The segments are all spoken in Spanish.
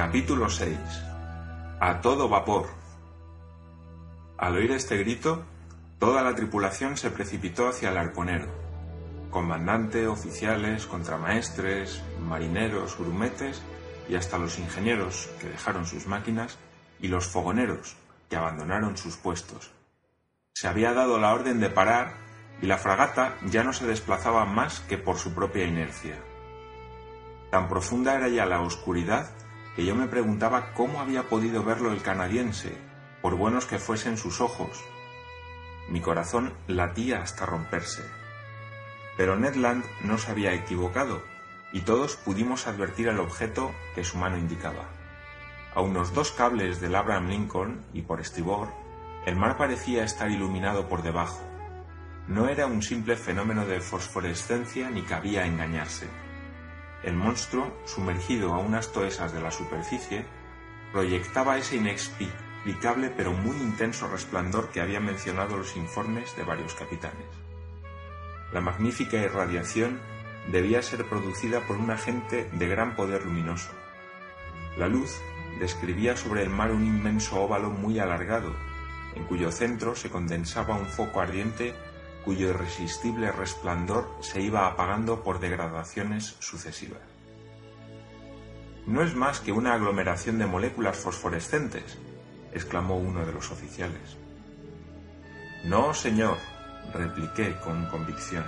Capítulo 6. A todo vapor. Al oír este grito, toda la tripulación se precipitó hacia el arponero. Comandante, oficiales, contramaestres, marineros, grumetes y hasta los ingenieros que dejaron sus máquinas y los fogoneros que abandonaron sus puestos. Se había dado la orden de parar y la fragata ya no se desplazaba más que por su propia inercia. Tan profunda era ya la oscuridad que yo me preguntaba cómo había podido verlo el canadiense, por buenos que fuesen sus ojos. Mi corazón latía hasta romperse. Pero Ned Land no se había equivocado, y todos pudimos advertir el objeto que su mano indicaba. A unos dos cables del Abraham Lincoln y por estribor, el mar parecía estar iluminado por debajo. No era un simple fenómeno de fosforescencia ni cabía engañarse. El monstruo, sumergido a unas toesas de la superficie, proyectaba ese inexplicable pero muy intenso resplandor que habían mencionado los informes de varios capitanes. La magnífica irradiación debía ser producida por un agente de gran poder luminoso. La luz describía sobre el mar un inmenso óvalo muy alargado, en cuyo centro se condensaba un foco ardiente cuyo irresistible resplandor se iba apagando por degradaciones sucesivas. No es más que una aglomeración de moléculas fosforescentes, exclamó uno de los oficiales. No, señor, repliqué con convicción.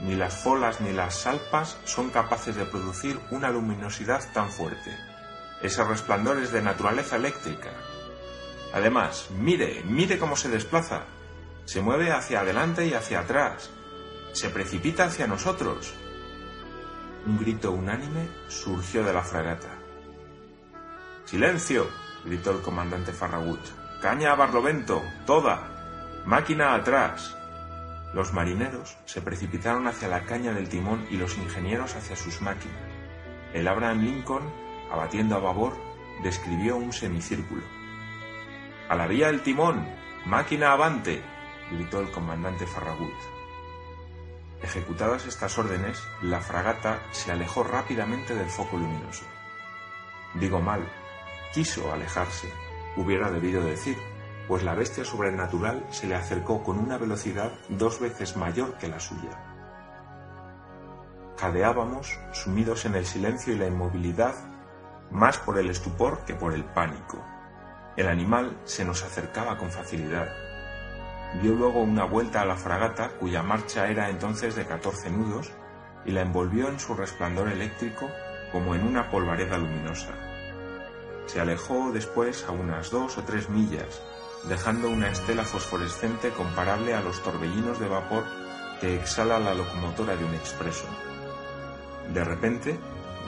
Ni las folas ni las salpas son capaces de producir una luminosidad tan fuerte. Ese resplandor es de naturaleza eléctrica. Además, mire, mire cómo se desplaza. Se mueve hacia adelante y hacia atrás. Se precipita hacia nosotros. Un grito unánime surgió de la fragata. ¡Silencio! gritó el comandante Farragut. ¡Caña a Barlovento! ¡Toda! ¡Máquina atrás! Los marineros se precipitaron hacia la caña del timón y los ingenieros hacia sus máquinas. El Abraham Lincoln, abatiendo a babor, describió un semicírculo. ¡A la vía del timón! ¡Máquina avante! Gritó el comandante Farragut. Ejecutadas estas órdenes, la fragata se alejó rápidamente del foco luminoso. Digo mal, quiso alejarse, hubiera debido decir, pues la bestia sobrenatural se le acercó con una velocidad dos veces mayor que la suya. Jadeábamos, sumidos en el silencio y la inmovilidad, más por el estupor que por el pánico. El animal se nos acercaba con facilidad, dio luego una vuelta a la fragata, cuya marcha era entonces de 14 nudos, y la envolvió en su resplandor eléctrico como en una polvareda luminosa. Se alejó después a unas dos o tres millas, dejando una estela fosforescente comparable a los torbellinos de vapor que exhala la locomotora de un expreso. De repente,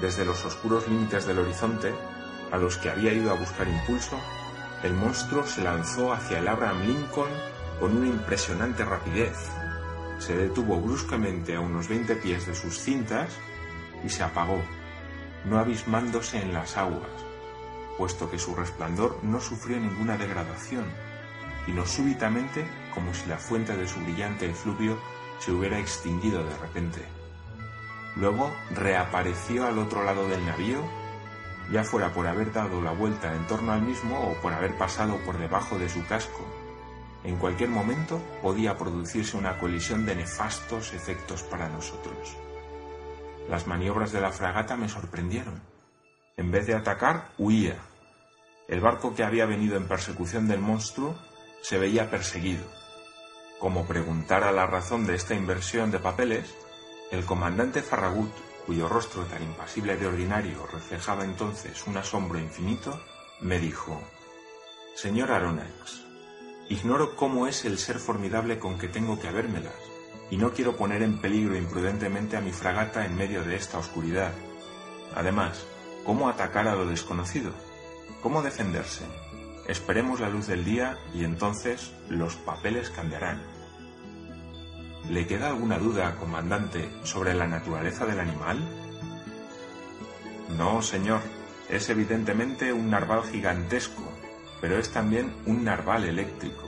desde los oscuros límites del horizonte, a los que había ido a buscar impulso, el monstruo se lanzó hacia el Abraham Lincoln con una impresionante rapidez. Se detuvo bruscamente a unos 20 pies de sus cintas y se apagó, no abismándose en las aguas, puesto que su resplandor no sufrió ninguna degradación, sino súbitamente como si la fuente de su brillante efluvio se hubiera extinguido de repente. Luego reapareció al otro lado del navío, ya fuera por haber dado la vuelta en torno al mismo o por haber pasado por debajo de su casco, en cualquier momento podía producirse una colisión de nefastos efectos para nosotros. Las maniobras de la fragata me sorprendieron. En vez de atacar, huía. El barco que había venido en persecución del monstruo se veía perseguido. Como preguntara la razón de esta inversión de papeles, el comandante Farragut, cuyo rostro tan impasible de ordinario reflejaba entonces un asombro infinito, me dijo, Señor Aronnax, Ignoro cómo es el ser formidable con que tengo que habérmelas, y no quiero poner en peligro imprudentemente a mi fragata en medio de esta oscuridad. Además, ¿cómo atacar a lo desconocido? ¿Cómo defenderse? Esperemos la luz del día y entonces los papeles cambiarán. ¿Le queda alguna duda, comandante, sobre la naturaleza del animal? No, señor. Es evidentemente un narval gigantesco, pero es también un narval eléctrico.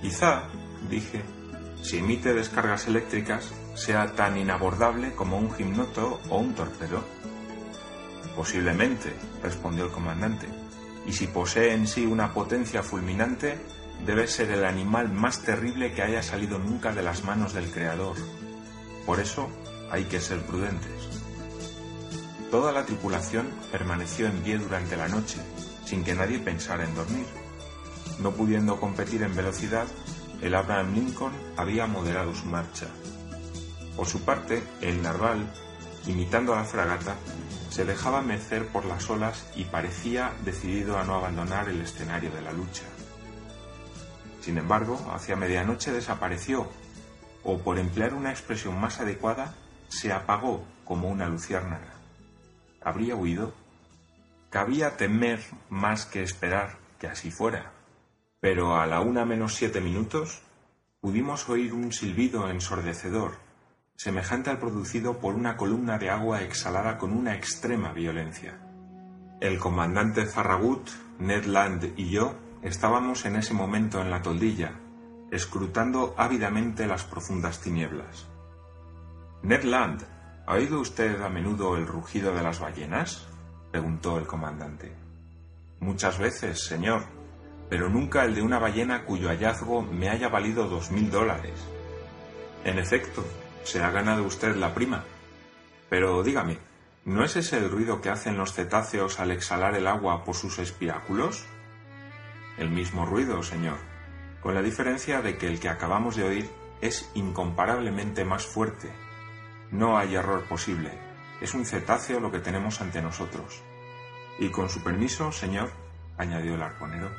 Quizá, dije, si emite descargas eléctricas, sea tan inabordable como un gimnoto o un torpedo. Posiblemente, respondió el comandante, y si posee en sí una potencia fulminante, debe ser el animal más terrible que haya salido nunca de las manos del Creador. Por eso hay que ser prudentes. Toda la tripulación permaneció en pie durante la noche, sin que nadie pensara en dormir. No pudiendo competir en velocidad, el Abraham Lincoln había moderado su marcha. Por su parte, el narval, imitando a la fragata, se dejaba mecer por las olas y parecía decidido a no abandonar el escenario de la lucha. Sin embargo, hacia medianoche desapareció, o por emplear una expresión más adecuada, se apagó como una luciérnaga. ¿Habría huido? Cabía temer más que esperar que así fuera. Pero a la una menos siete minutos pudimos oír un silbido ensordecedor, semejante al producido por una columna de agua exhalada con una extrema violencia. El comandante Farragut, Ned Land y yo estábamos en ese momento en la toldilla, escrutando ávidamente las profundas tinieblas. Ned Land, ¿ha oído usted a menudo el rugido de las ballenas? Preguntó el comandante. Muchas veces, señor, pero nunca el de una ballena cuyo hallazgo me haya valido dos mil dólares. En efecto, se ha ganado usted la prima. Pero dígame, ¿no es ese el ruido que hacen los cetáceos al exhalar el agua por sus espiráculos? El mismo ruido, señor, con la diferencia de que el que acabamos de oír es incomparablemente más fuerte. No hay error posible. Es un cetáceo lo que tenemos ante nosotros. Y con su permiso, señor, añadió el arponero,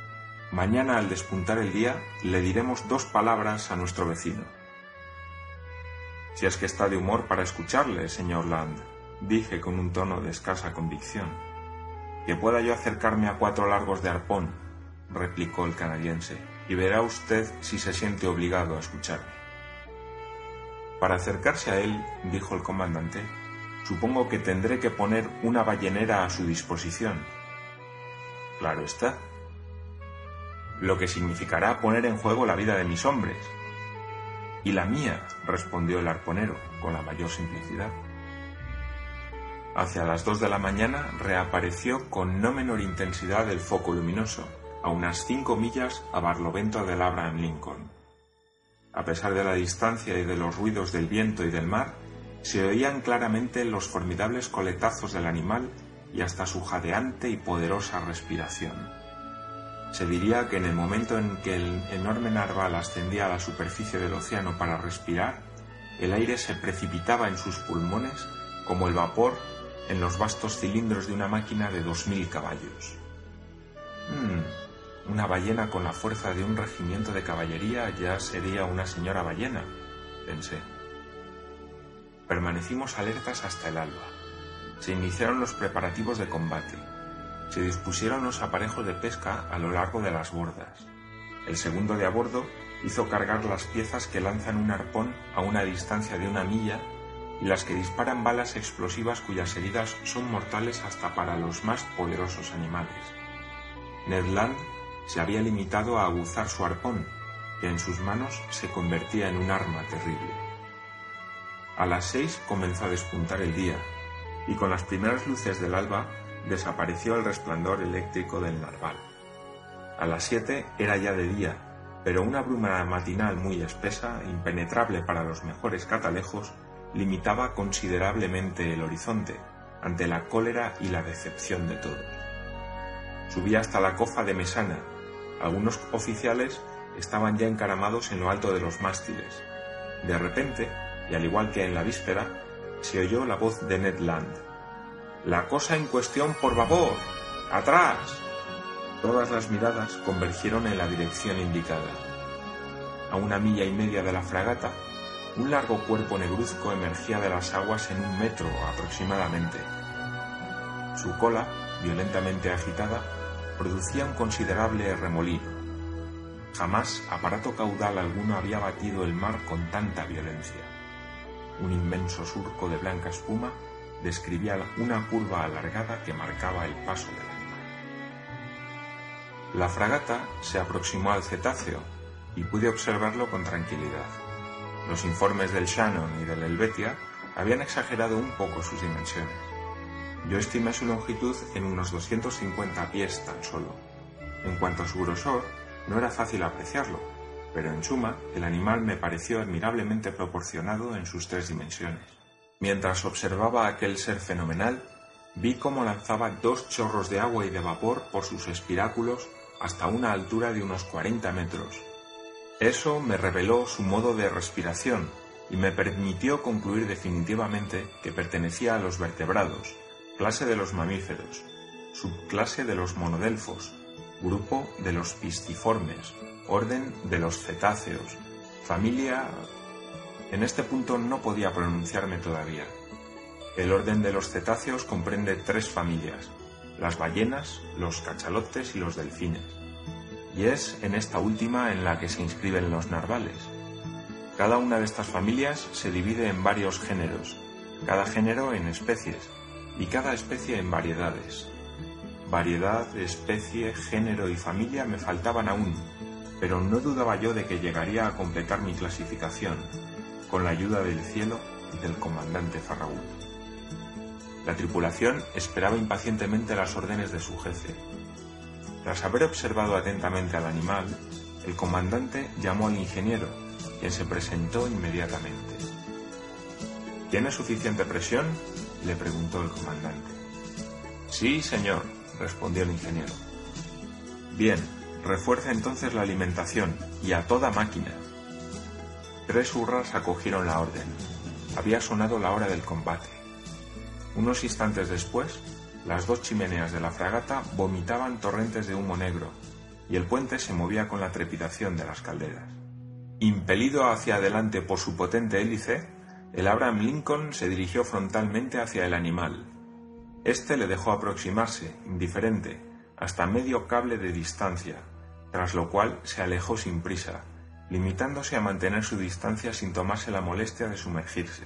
Mañana al despuntar el día le diremos dos palabras a nuestro vecino. Si es que está de humor para escucharle, señor Land, dije con un tono de escasa convicción. Que pueda yo acercarme a cuatro largos de arpón, replicó el canadiense, y verá usted si se siente obligado a escucharme. Para acercarse a él, dijo el comandante, supongo que tendré que poner una ballenera a su disposición. Claro está, lo que significará poner en juego la vida de mis hombres. Y la mía, respondió el arponero, con la mayor simplicidad. Hacia las dos de la mañana reapareció con no menor intensidad el foco luminoso, a unas cinco millas a barlovento del Abraham Lincoln. A pesar de la distancia y de los ruidos del viento y del mar, se oían claramente los formidables coletazos del animal y hasta su jadeante y poderosa respiración. Se diría que en el momento en que el enorme narval ascendía a la superficie del océano para respirar, el aire se precipitaba en sus pulmones como el vapor en los vastos cilindros de una máquina de dos mil caballos. Hmm, una ballena con la fuerza de un regimiento de caballería ya sería una señora ballena, pensé. Permanecimos alertas hasta el alba. Se iniciaron los preparativos de combate se dispusieron los aparejos de pesca a lo largo de las bordas. El segundo de a bordo hizo cargar las piezas que lanzan un arpón a una distancia de una milla y las que disparan balas explosivas cuyas heridas son mortales hasta para los más poderosos animales. Ned Land se había limitado a aguzar su arpón, que en sus manos se convertía en un arma terrible. A las seis comenzó a despuntar el día, y con las primeras luces del alba desapareció el resplandor eléctrico del narval. A las siete era ya de día, pero una bruma matinal muy espesa, impenetrable para los mejores catalejos, limitaba considerablemente el horizonte ante la cólera y la decepción de todos. Subí hasta la cofa de Mesana. Algunos oficiales estaban ya encaramados en lo alto de los mástiles. De repente, y al igual que en la víspera, se oyó la voz de Ned Land. La cosa en cuestión por babor. ¡Atrás! Todas las miradas convergieron en la dirección indicada. A una milla y media de la fragata, un largo cuerpo negruzco emergía de las aguas en un metro aproximadamente. Su cola, violentamente agitada, producía un considerable remolino. Jamás aparato caudal alguno había batido el mar con tanta violencia. Un inmenso surco de blanca espuma describía una curva alargada que marcaba el paso del animal. La fragata se aproximó al cetáceo y pude observarlo con tranquilidad. Los informes del Shannon y del Helvetia habían exagerado un poco sus dimensiones. Yo estimé su longitud en unos 250 pies tan solo. En cuanto a su grosor, no era fácil apreciarlo, pero en suma, el animal me pareció admirablemente proporcionado en sus tres dimensiones. Mientras observaba aquel ser fenomenal, vi cómo lanzaba dos chorros de agua y de vapor por sus espiráculos hasta una altura de unos 40 metros. Eso me reveló su modo de respiración y me permitió concluir definitivamente que pertenecía a los vertebrados, clase de los mamíferos, subclase de los monodelfos, grupo de los pisciformes, orden de los cetáceos, familia... En este punto no podía pronunciarme todavía. El orden de los cetáceos comprende tres familias, las ballenas, los cachalotes y los delfines. Y es en esta última en la que se inscriben los narvales. Cada una de estas familias se divide en varios géneros, cada género en especies y cada especie en variedades. Variedad, especie, género y familia me faltaban aún, pero no dudaba yo de que llegaría a completar mi clasificación, con la ayuda del cielo y del comandante Farragut. La tripulación esperaba impacientemente las órdenes de su jefe. Tras haber observado atentamente al animal, el comandante llamó al ingeniero, quien se presentó inmediatamente. ¿Tiene suficiente presión? le preguntó el comandante. Sí, señor, respondió el ingeniero. Bien, refuerza entonces la alimentación y a toda máquina. Tres hurras acogieron la orden. Había sonado la hora del combate. Unos instantes después, las dos chimeneas de la fragata vomitaban torrentes de humo negro y el puente se movía con la trepidación de las calderas. Impelido hacia adelante por su potente hélice, el Abraham Lincoln se dirigió frontalmente hacia el animal. Este le dejó aproximarse, indiferente, hasta medio cable de distancia, tras lo cual se alejó sin prisa, limitándose a mantener su distancia sin tomarse la molestia de sumergirse.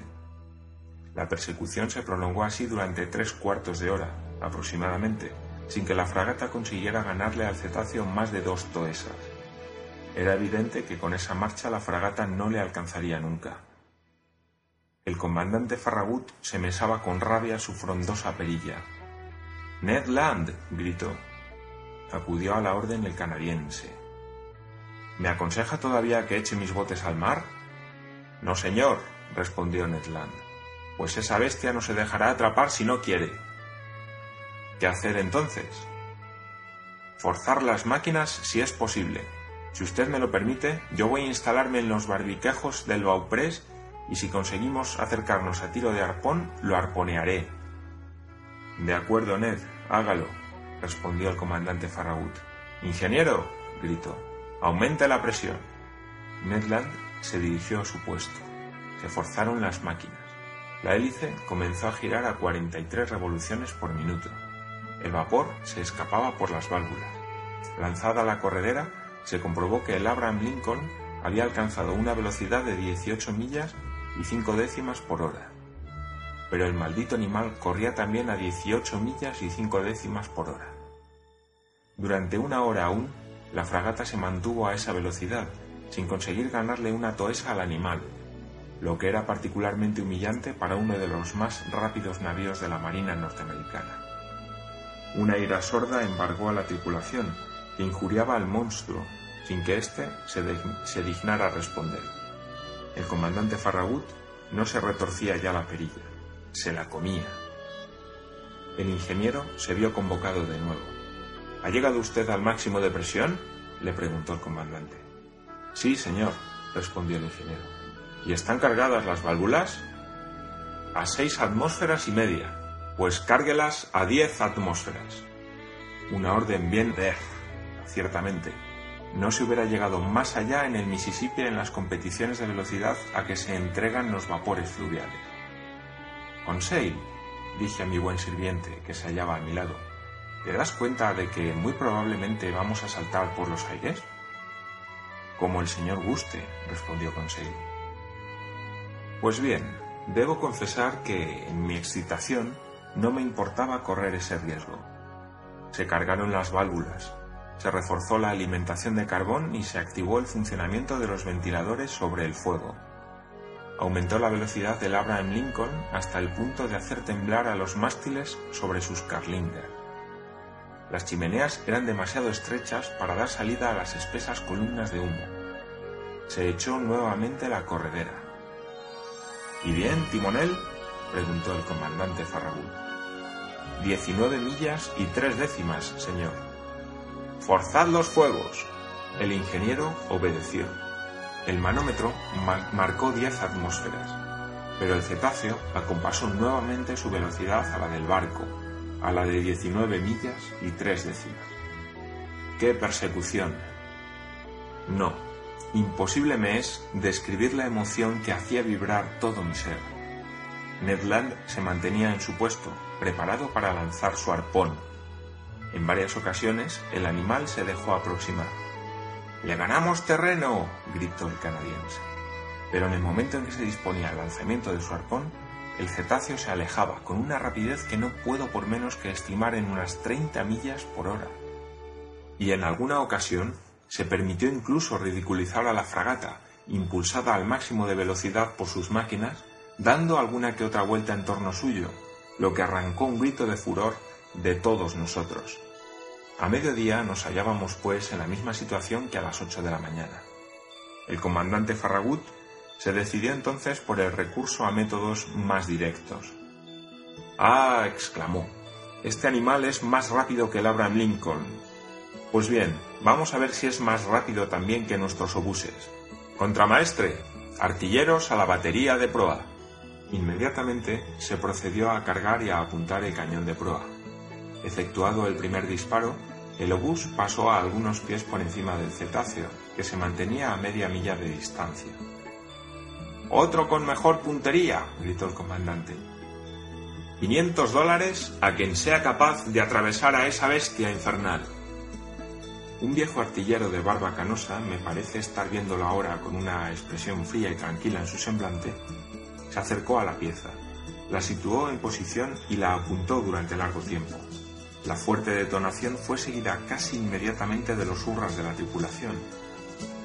La persecución se prolongó así durante tres cuartos de hora, aproximadamente, sin que la fragata consiguiera ganarle al cetáceo más de dos toesas. Era evidente que con esa marcha la fragata no le alcanzaría nunca. El comandante Farragut se mesaba con rabia su frondosa perilla. Ned Land, gritó. Acudió a la orden el canadiense. ¿Me aconseja todavía que eche mis botes al mar? No, señor, respondió Ned Land, pues esa bestia no se dejará atrapar si no quiere. ¿Qué hacer entonces? Forzar las máquinas si es posible. Si usted me lo permite, yo voy a instalarme en los barbiquejos del Bauprés y si conseguimos acercarnos a tiro de arpón, lo arponearé. De acuerdo, Ned, hágalo, respondió el comandante Farragut. Ingeniero, gritó, aumente la presión. Ned Land se dirigió a su puesto. Se forzaron las máquinas. La hélice comenzó a girar a 43 revoluciones por minuto. El vapor se escapaba por las válvulas. Lanzada la corredera, se comprobó que el Abraham Lincoln había alcanzado una velocidad de 18 millas y cinco décimas por hora. Pero el maldito animal corría también a 18 millas y cinco décimas por hora. Durante una hora aún, la fragata se mantuvo a esa velocidad, sin conseguir ganarle una toesa al animal, lo que era particularmente humillante para uno de los más rápidos navíos de la Marina norteamericana. Una ira sorda embargó a la tripulación, que injuriaba al monstruo, sin que éste se, se dignara responder. El comandante Farragut no se retorcía ya la perilla, se la comía. El ingeniero se vio convocado de nuevo. ¿Ha llegado usted al máximo de presión? le preguntó el comandante. Sí, señor, respondió el ingeniero. ¿Y están cargadas las válvulas? A seis atmósferas y media. Pues cárguelas a diez atmósferas. Una orden bien de... ciertamente, no se hubiera llegado más allá en el Mississippi en las competiciones de velocidad a que se entregan los vapores fluviales. Conseil, dije a mi buen sirviente, que se hallaba a mi lado, ¿te das cuenta de que muy probablemente vamos a saltar por los aires? Como el señor guste, respondió Conseil. Pues bien, debo confesar que, en mi excitación, no me importaba correr ese riesgo. Se cargaron las válvulas, se reforzó la alimentación de carbón y se activó el funcionamiento de los ventiladores sobre el fuego. aumentó la velocidad del Abraham Lincoln hasta el punto de hacer temblar a los mástiles sobre sus carlinger. Las chimeneas eran demasiado estrechas para dar salida a las espesas columnas de humo. Se echó nuevamente la corredera. ¿Y bien, timonel? preguntó el comandante Farragut. Diecinueve millas y tres décimas, señor. Forzad los fuegos. El ingeniero obedeció. El manómetro marcó diez atmósferas, pero el cetáceo acompasó nuevamente su velocidad a la del barco, a la de 19 millas y tres décimas. ¡Qué persecución! No, imposible me es describir la emoción que hacía vibrar todo mi ser. Ned Land se mantenía en su puesto, preparado para lanzar su arpón. En varias ocasiones el animal se dejó aproximar. ¡Le ganamos terreno! gritó el canadiense. Pero en el momento en que se disponía al lanzamiento de su arpón, el cetáceo se alejaba con una rapidez que no puedo por menos que estimar en unas 30 millas por hora. Y en alguna ocasión se permitió incluso ridiculizar a la fragata, impulsada al máximo de velocidad por sus máquinas, dando alguna que otra vuelta en torno suyo, lo que arrancó un grito de furor de todos nosotros. A mediodía nos hallábamos pues en la misma situación que a las ocho de la mañana. El comandante Farragut se decidió entonces por el recurso a métodos más directos. Ah, exclamó, este animal es más rápido que el Abraham Lincoln. Pues bien, vamos a ver si es más rápido también que nuestros obuses. Contramaestre, artilleros a la batería de proa. Inmediatamente se procedió a cargar y a apuntar el cañón de proa. Efectuado el primer disparo, el obús pasó a algunos pies por encima del cetáceo, que se mantenía a media milla de distancia. Otro con mejor puntería, gritó el comandante. —¡500 dólares a quien sea capaz de atravesar a esa bestia infernal. Un viejo artillero de barba canosa, me parece estar viéndolo ahora con una expresión fría y tranquila en su semblante, se acercó a la pieza, la situó en posición y la apuntó durante largo tiempo. La fuerte detonación fue seguida casi inmediatamente de los hurras de la tripulación.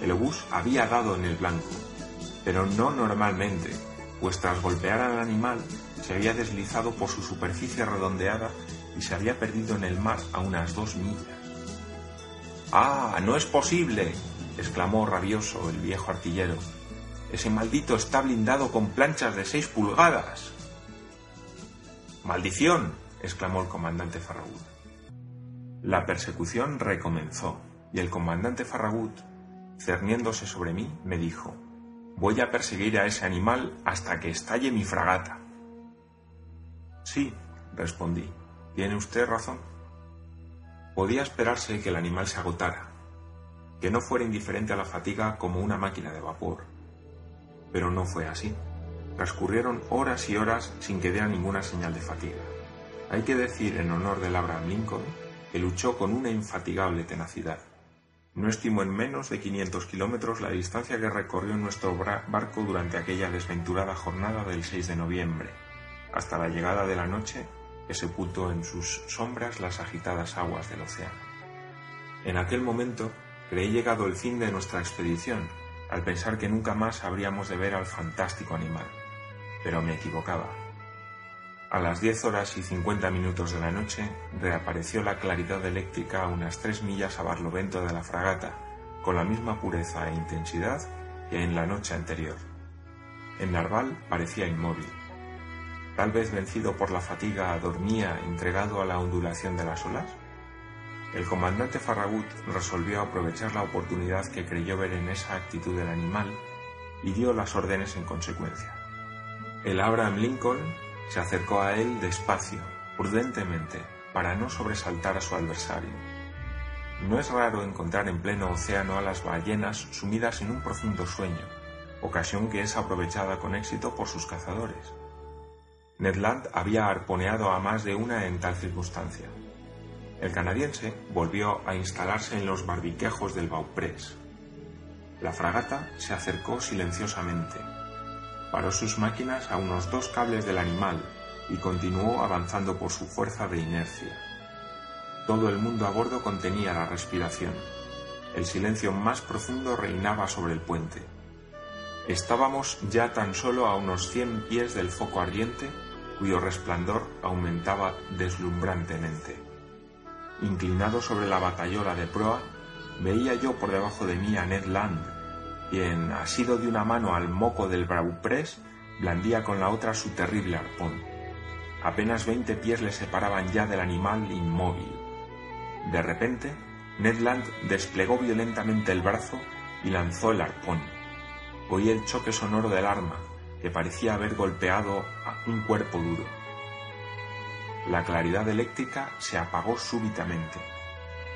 El obús había dado en el blanco, pero no normalmente, pues tras golpear al animal se había deslizado por su superficie redondeada y se había perdido en el mar a unas dos millas. ¡Ah! ¡No es posible! exclamó rabioso el viejo artillero. Ese maldito está blindado con planchas de seis pulgadas. ¡Maldición! exclamó el comandante Farragut. La persecución recomenzó, y el comandante Farragut, cerniéndose sobre mí, me dijo Voy a perseguir a ese animal hasta que estalle mi fragata. Sí, respondí, tiene usted razón. Podía esperarse que el animal se agotara, que no fuera indiferente a la fatiga como una máquina de vapor. Pero no fue así. Transcurrieron horas y horas sin que diera ninguna señal de fatiga. Hay que decir en honor del Abraham Lincoln que luchó con una infatigable tenacidad. No estimó en menos de 500 kilómetros la distancia que recorrió nuestro barco durante aquella desventurada jornada del 6 de noviembre, hasta la llegada de la noche que sepultó en sus sombras las agitadas aguas del océano. En aquel momento creí llegado el fin de nuestra expedición, al pensar que nunca más habríamos de ver al fantástico animal. Pero me equivocaba. A las 10 horas y 50 minutos de la noche reapareció la claridad eléctrica a unas tres millas a barlovento de la fragata, con la misma pureza e intensidad que en la noche anterior. El narval parecía inmóvil. Tal vez vencido por la fatiga dormía entregado a la ondulación de las olas. El comandante Farragut resolvió aprovechar la oportunidad que creyó ver en esa actitud del animal y dio las órdenes en consecuencia. El Abraham Lincoln se acercó a él despacio, prudentemente, para no sobresaltar a su adversario. No es raro encontrar en pleno océano a las ballenas sumidas en un profundo sueño, ocasión que es aprovechada con éxito por sus cazadores. Ned Land había arponeado a más de una en tal circunstancia. El canadiense volvió a instalarse en los barbiquejos del Bauprés. La fragata se acercó silenciosamente, paró sus máquinas a unos dos cables del animal y continuó avanzando por su fuerza de inercia. Todo el mundo a bordo contenía la respiración. El silencio más profundo reinaba sobre el puente. Estábamos ya tan solo a unos cien pies del foco ardiente, cuyo resplandor aumentaba deslumbrantemente. Inclinado sobre la batayola de proa, veía yo por debajo de mí a Ned Land, quien, asido de una mano al moco del Brauprés, blandía con la otra su terrible arpón. Apenas veinte pies le separaban ya del animal inmóvil. De repente, Ned Land desplegó violentamente el brazo y lanzó el arpón Oí el choque sonoro del arma, que parecía haber golpeado a un cuerpo duro. La claridad eléctrica se apagó súbitamente.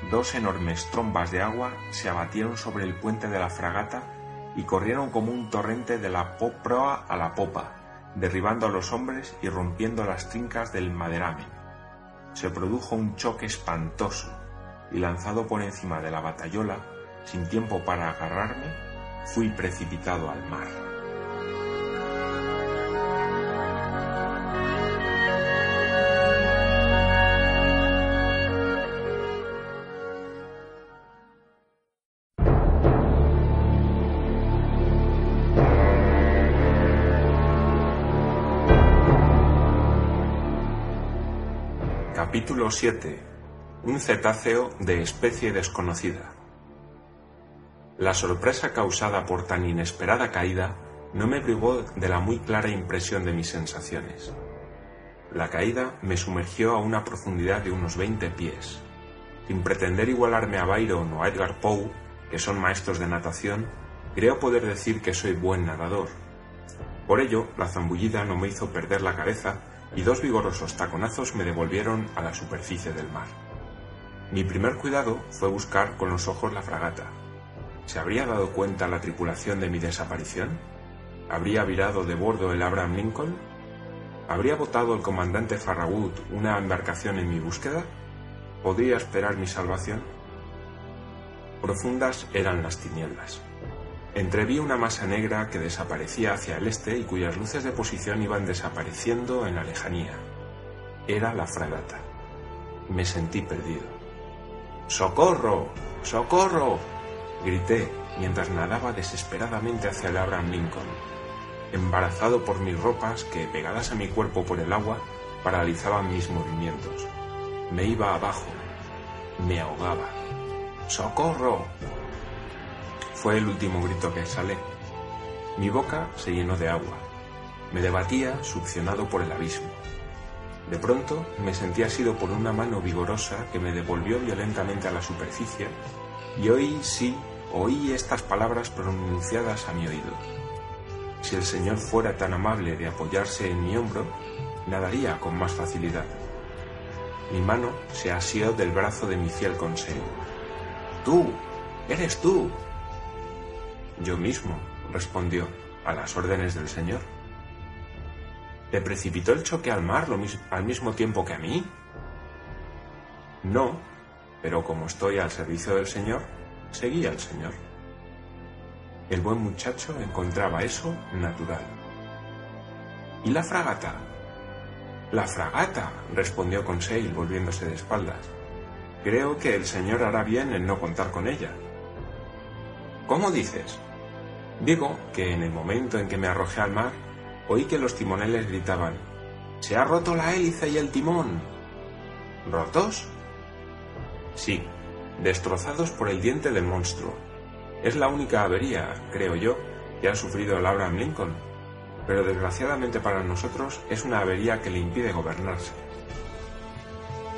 Dos enormes trombas de agua se abatieron sobre el puente de la fragata y corrieron como un torrente de la proa a la popa, derribando a los hombres y rompiendo las trincas del maderamen. Se produjo un choque espantoso y lanzado por encima de la batayola, sin tiempo para agarrarme, fui precipitado al mar. Capítulo 7. Un cetáceo de especie desconocida. La sorpresa causada por tan inesperada caída no me privó de la muy clara impresión de mis sensaciones. La caída me sumergió a una profundidad de unos 20 pies. Sin pretender igualarme a Byron o a Edgar Poe, que son maestros de natación, creo poder decir que soy buen nadador. Por ello, la zambullida no me hizo perder la cabeza y dos vigorosos taconazos me devolvieron a la superficie del mar. Mi primer cuidado fue buscar con los ojos la fragata, ¿Se habría dado cuenta la tripulación de mi desaparición? ¿Habría virado de bordo el Abraham Lincoln? ¿Habría votado el comandante Farragut una embarcación en mi búsqueda? ¿Podría esperar mi salvación? Profundas eran las tinieblas. Entreví una masa negra que desaparecía hacia el este y cuyas luces de posición iban desapareciendo en la lejanía. Era la fragata. Me sentí perdido. ¡Socorro! ¡Socorro! grité mientras nadaba desesperadamente hacia el Abraham Lincoln, embarazado por mis ropas que, pegadas a mi cuerpo por el agua, paralizaban mis movimientos. Me iba abajo, me ahogaba. ¡Socorro! Fue el último grito que exhalé. Mi boca se llenó de agua. Me debatía succionado por el abismo. De pronto me sentí asido por una mano vigorosa que me devolvió violentamente a la superficie y oí sí oí estas palabras pronunciadas a mi oído. Si el Señor fuera tan amable de apoyarse en mi hombro, nadaría con más facilidad. Mi mano se asió del brazo de mi fiel consejo. Tú, eres tú. Yo mismo, respondió, a las órdenes del Señor. ¿Te precipitó el choque al mar al mismo tiempo que a mí? No, pero como estoy al servicio del Señor, seguía al Señor. El buen muchacho encontraba eso natural. ¿Y la fragata? La fragata, respondió Conseil volviéndose de espaldas. Creo que el señor hará bien en no contar con ella. ¿Cómo dices? Digo que en el momento en que me arrojé al mar, oí que los timoneles gritaban, Se ha roto la hélice y el timón. ¿Rotos? Sí, destrozados por el diente del monstruo. Es la única avería, creo yo, que ha sufrido el Abraham Lincoln, pero desgraciadamente para nosotros es una avería que le impide gobernarse.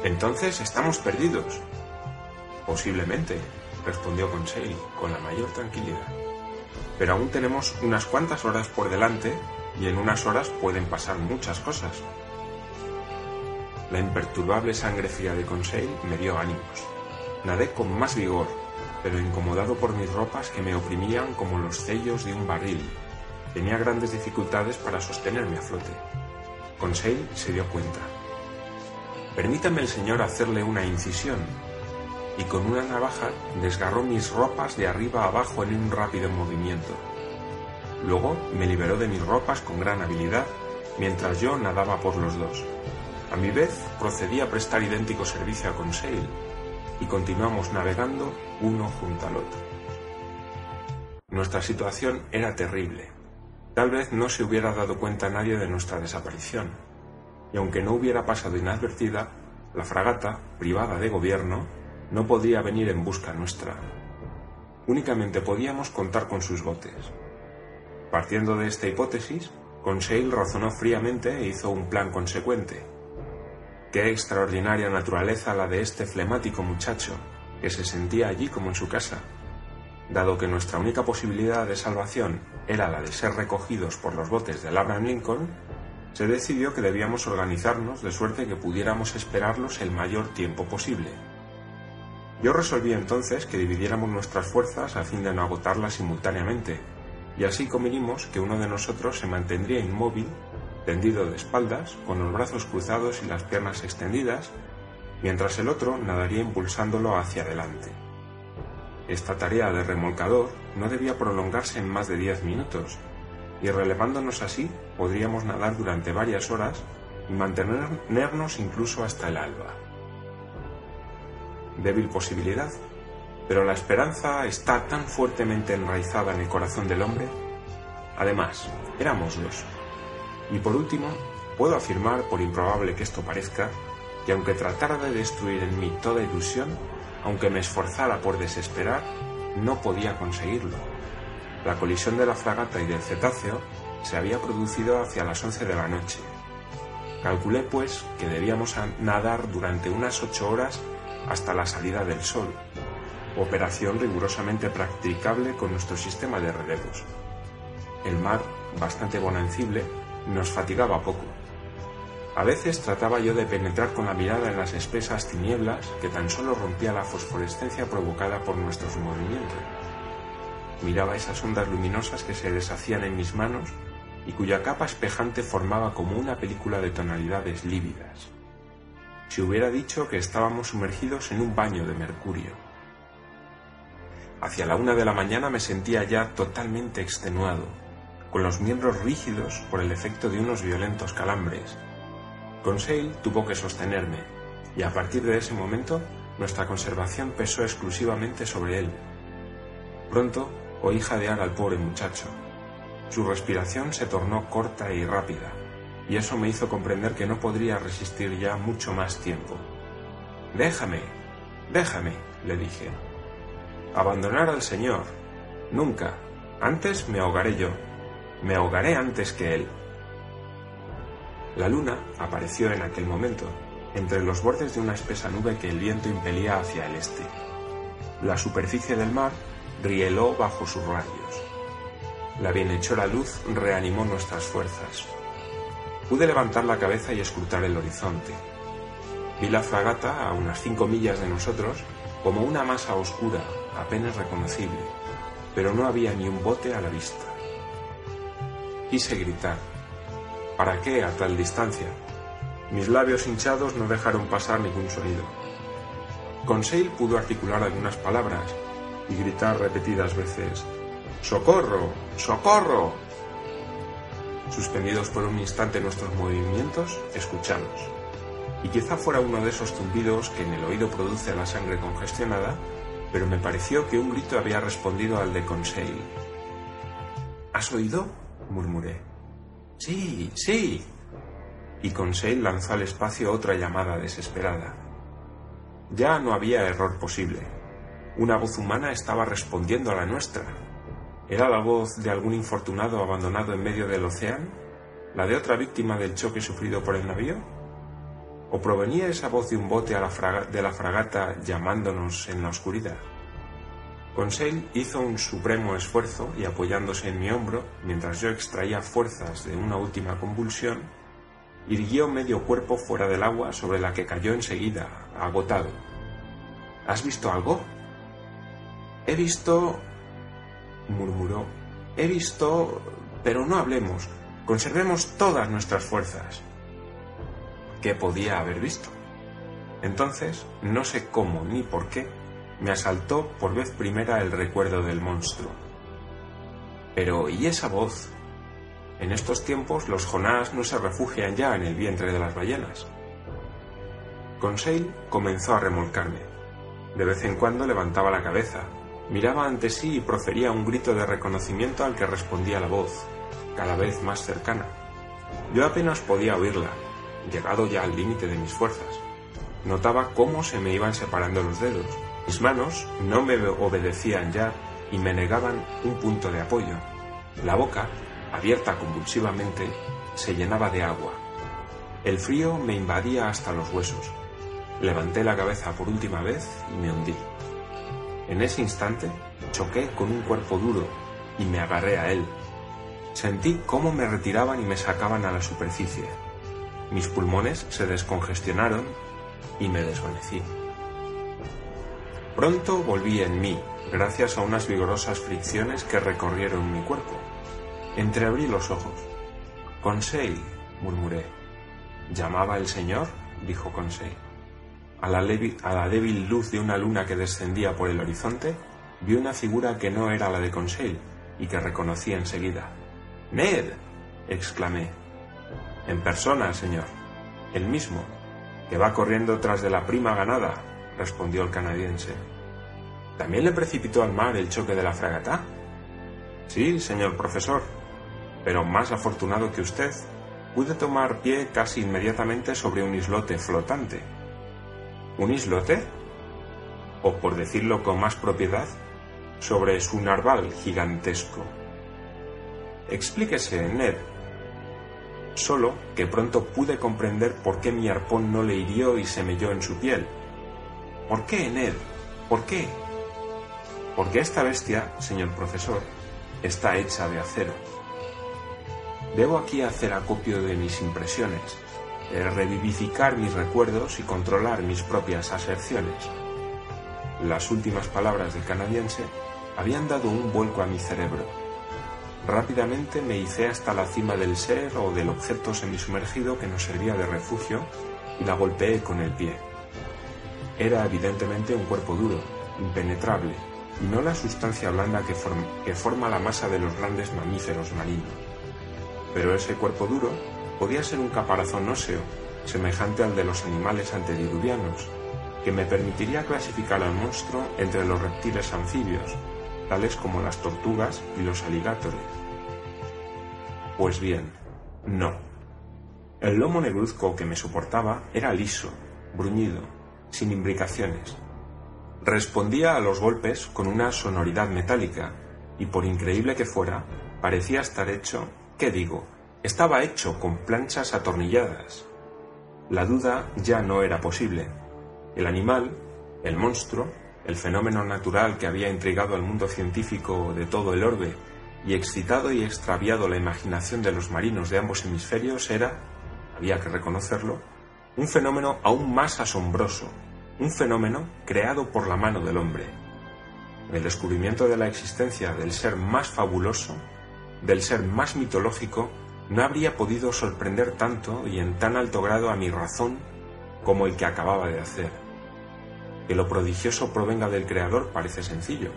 Entonces estamos perdidos. Posiblemente, respondió Conseil con la mayor tranquilidad. Pero aún tenemos unas cuantas horas por delante y en unas horas pueden pasar muchas cosas. La imperturbable sangre fría de Conseil me dio ánimos. Nadé con más vigor, pero incomodado por mis ropas que me oprimían como los sellos de un barril. Tenía grandes dificultades para sostenerme a flote. Conseil se dio cuenta. Permítame el señor hacerle una incisión. Y con una navaja desgarró mis ropas de arriba abajo en un rápido movimiento. Luego me liberó de mis ropas con gran habilidad, mientras yo nadaba por los dos. A mi vez procedí a prestar idéntico servicio a Conseil, y continuamos navegando uno junto al otro. Nuestra situación era terrible. Tal vez no se hubiera dado cuenta nadie de nuestra desaparición, y aunque no hubiera pasado inadvertida, la fragata, privada de gobierno, no podría venir en busca nuestra. Únicamente podíamos contar con sus botes. Partiendo de esta hipótesis, Conseil razonó fríamente e hizo un plan consecuente. Qué extraordinaria naturaleza la de este flemático muchacho, que se sentía allí como en su casa. Dado que nuestra única posibilidad de salvación era la de ser recogidos por los botes del Abraham Lincoln, se decidió que debíamos organizarnos de suerte que pudiéramos esperarlos el mayor tiempo posible. Yo resolví entonces que dividiéramos nuestras fuerzas a fin de no agotarlas simultáneamente, y así convinimos que uno de nosotros se mantendría inmóvil, tendido de espaldas, con los brazos cruzados y las piernas extendidas, mientras el otro nadaría impulsándolo hacia adelante. Esta tarea de remolcador no debía prolongarse en más de diez minutos, y relevándonos así podríamos nadar durante varias horas y mantenernos incluso hasta el alba. Débil posibilidad, pero la esperanza está tan fuertemente enraizada en el corazón del hombre. Además, éramos dos. Y por último, puedo afirmar, por improbable que esto parezca, que aunque tratara de destruir en mí toda ilusión, aunque me esforzara por desesperar, no podía conseguirlo la colisión de la fragata y del cetáceo se había producido hacia las once de la noche. Calculé, pues, que debíamos nadar durante unas ocho horas hasta la salida del sol, operación rigurosamente practicable con nuestro sistema de relevos. El mar, bastante bonancible, nos fatigaba poco. A veces trataba yo de penetrar con la mirada en las espesas tinieblas que tan solo rompía la fosforescencia provocada por nuestros movimientos miraba esas ondas luminosas que se deshacían en mis manos y cuya capa espejante formaba como una película de tonalidades lívidas. Si hubiera dicho que estábamos sumergidos en un baño de mercurio. Hacia la una de la mañana me sentía ya totalmente extenuado, con los miembros rígidos por el efecto de unos violentos calambres. Conseil tuvo que sostenerme, y a partir de ese momento nuestra conservación pesó exclusivamente sobre él. Pronto oí jadear al pobre muchacho. Su respiración se tornó corta y rápida, y eso me hizo comprender que no podría resistir ya mucho más tiempo. Déjame, déjame, le dije. Abandonar al Señor. Nunca. Antes me ahogaré yo. Me ahogaré antes que Él. La luna apareció en aquel momento, entre los bordes de una espesa nube que el viento impelía hacia el este. La superficie del mar rieló bajo sus rayos. La bienhechora luz reanimó nuestras fuerzas. Pude levantar la cabeza y escrutar el horizonte. Vi la fragata a unas cinco millas de nosotros como una masa oscura, apenas reconocible, pero no había ni un bote a la vista. Quise gritar. ¿Para qué a tal distancia? Mis labios hinchados no dejaron pasar ningún sonido. Conseil pudo articular algunas palabras, y gritar repetidas veces ¡Socorro! ¡Socorro! Suspendidos por un instante nuestros movimientos, escuchamos. Y quizá fuera uno de esos zumbidos que en el oído produce la sangre congestionada, pero me pareció que un grito había respondido al de Conseil. ¿Has oído? murmuré. Sí, sí. Y Conseil lanzó al espacio otra llamada desesperada. Ya no había error posible. Una voz humana estaba respondiendo a la nuestra. ¿Era la voz de algún infortunado abandonado en medio del océano? ¿La de otra víctima del choque sufrido por el navío? ¿O provenía esa voz de un bote de la fragata llamándonos en la oscuridad? Conseil hizo un supremo esfuerzo y apoyándose en mi hombro, mientras yo extraía fuerzas de una última convulsión, irguió medio cuerpo fuera del agua sobre la que cayó enseguida, agotado. ¿Has visto algo? He visto... murmuró. He visto... pero no hablemos. Conservemos todas nuestras fuerzas. ¿Qué podía haber visto? Entonces, no sé cómo ni por qué, me asaltó por vez primera el recuerdo del monstruo. Pero, ¿y esa voz? En estos tiempos los jonás no se refugian ya en el vientre de las ballenas. Conseil comenzó a remolcarme. De vez en cuando levantaba la cabeza, Miraba ante sí y profería un grito de reconocimiento al que respondía la voz, cada vez más cercana. Yo apenas podía oírla, llegado ya al límite de mis fuerzas. Notaba cómo se me iban separando los dedos. Mis manos no me obedecían ya y me negaban un punto de apoyo. La boca, abierta convulsivamente, se llenaba de agua. El frío me invadía hasta los huesos. Levanté la cabeza por última vez y me hundí. En ese instante choqué con un cuerpo duro y me agarré a él. Sentí cómo me retiraban y me sacaban a la superficie. Mis pulmones se descongestionaron y me desvanecí. Pronto volví en mí, gracias a unas vigorosas fricciones que recorrieron mi cuerpo. Entreabrí los ojos. Conseil, murmuré. ¿Llamaba el señor? dijo Conseil. A la, débil luz de una luna que descendía por el horizonte, vi una figura que no era la de Conseil y que reconocí enseguida. ¡Ned! exclamé. En persona, señor. El mismo, que va corriendo tras de la prima ganada, respondió el canadiense. ¿También le precipitó al mar el choque de la fragata? Sí, señor profesor, pero más afortunado que usted, pude tomar pie casi inmediatamente sobre un islote flotante. ¿Un islote? O por decirlo con más propiedad, sobre su narval gigantesco. Explíquese, Ned, solo que pronto pude comprender por qué mi arpón no le hirió y se melló en su piel. ¿Por qué, Ned? ¿Por qué? Porque esta bestia, señor profesor, está hecha de acero. Debo aquí hacer acopio de mis impresiones, revivificar mis recuerdos y controlar mis propias aserciones. Las últimas palabras del canadiense habían dado un vuelco a mi cerebro Rápidamente me hice hasta la cima del ser o del objeto semisumergido que nos servía de refugio y la golpeé con el pie. Era evidentemente un cuerpo duro, impenetrable, y no la sustancia blanda que, que forma la masa de los grandes mamíferos marinos. Pero ese cuerpo duro podía ser un caparazón óseo, semejante al de los animales antediluvianos, que me permitiría clasificar al monstruo entre los reptiles anfibios, tales como las tortugas y los aligátores. Pues bien, no. El lomo negruzco que me soportaba era liso, bruñido, sin imbricaciones. Respondía a los golpes con una sonoridad metálica, y por increíble que fuera, parecía estar hecho, ¿qué digo? Estaba hecho con planchas atornilladas. La duda ya no era posible. El animal, el monstruo, el fenómeno natural que había intrigado al mundo científico de todo el orbe y excitado y extraviado la imaginación de los marinos de ambos hemisferios era, había que reconocerlo, un fenómeno aún más asombroso, un fenómeno creado por la mano del hombre. El descubrimiento de la existencia del ser más fabuloso, del ser más mitológico, no habría podido sorprender tanto y en tan alto grado a mi razón como el que acababa de hacer. Que lo prodigioso provenga del Creador parece sencillo,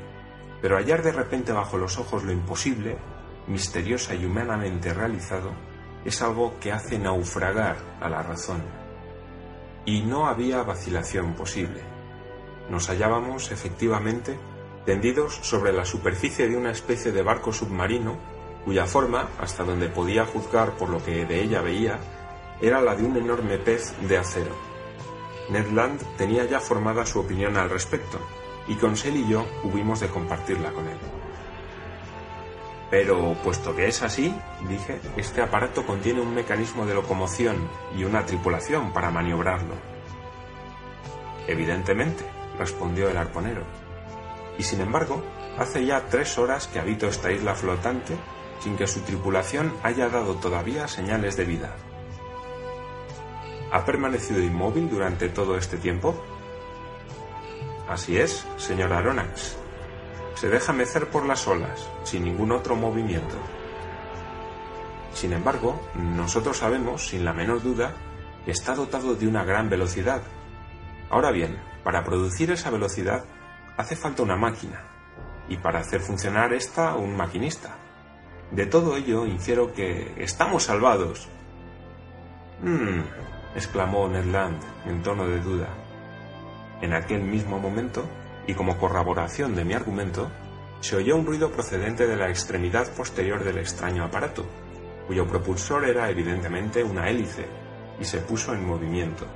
pero hallar de repente bajo los ojos lo imposible, misteriosa y humanamente realizado, es algo que hace naufragar a la razón. Y no había vacilación posible. Nos hallábamos, efectivamente, tendidos sobre la superficie de una especie de barco submarino, cuya forma, hasta donde podía juzgar por lo que de ella veía, era la de un enorme pez de acero. Ned Land tenía ya formada su opinión al respecto, y Consell y yo hubimos de compartirla con él. Pero, puesto que es así, dije, este aparato contiene un mecanismo de locomoción y una tripulación para maniobrarlo. Evidentemente, respondió el arponero. Y sin embargo, hace ya tres horas que habito esta isla flotante sin que su tripulación haya dado todavía señales de vida. ¿Ha permanecido inmóvil durante todo este tiempo? Así es, señor Aronax. Se deja mecer por las olas, sin ningún otro movimiento. Sin embargo, nosotros sabemos, sin la menor duda, que está dotado de una gran velocidad. Ahora bien, para producir esa velocidad hace falta una máquina, y para hacer funcionar esta un maquinista. De todo ello infiero que estamos salvados. Hmm, exclamó Ned Land en tono de duda. En aquel mismo momento, y como corroboración de mi argumento, se oyó un ruido procedente de la extremidad posterior del extraño aparato, cuyo propulsor era evidentemente una hélice, y se puso en movimiento.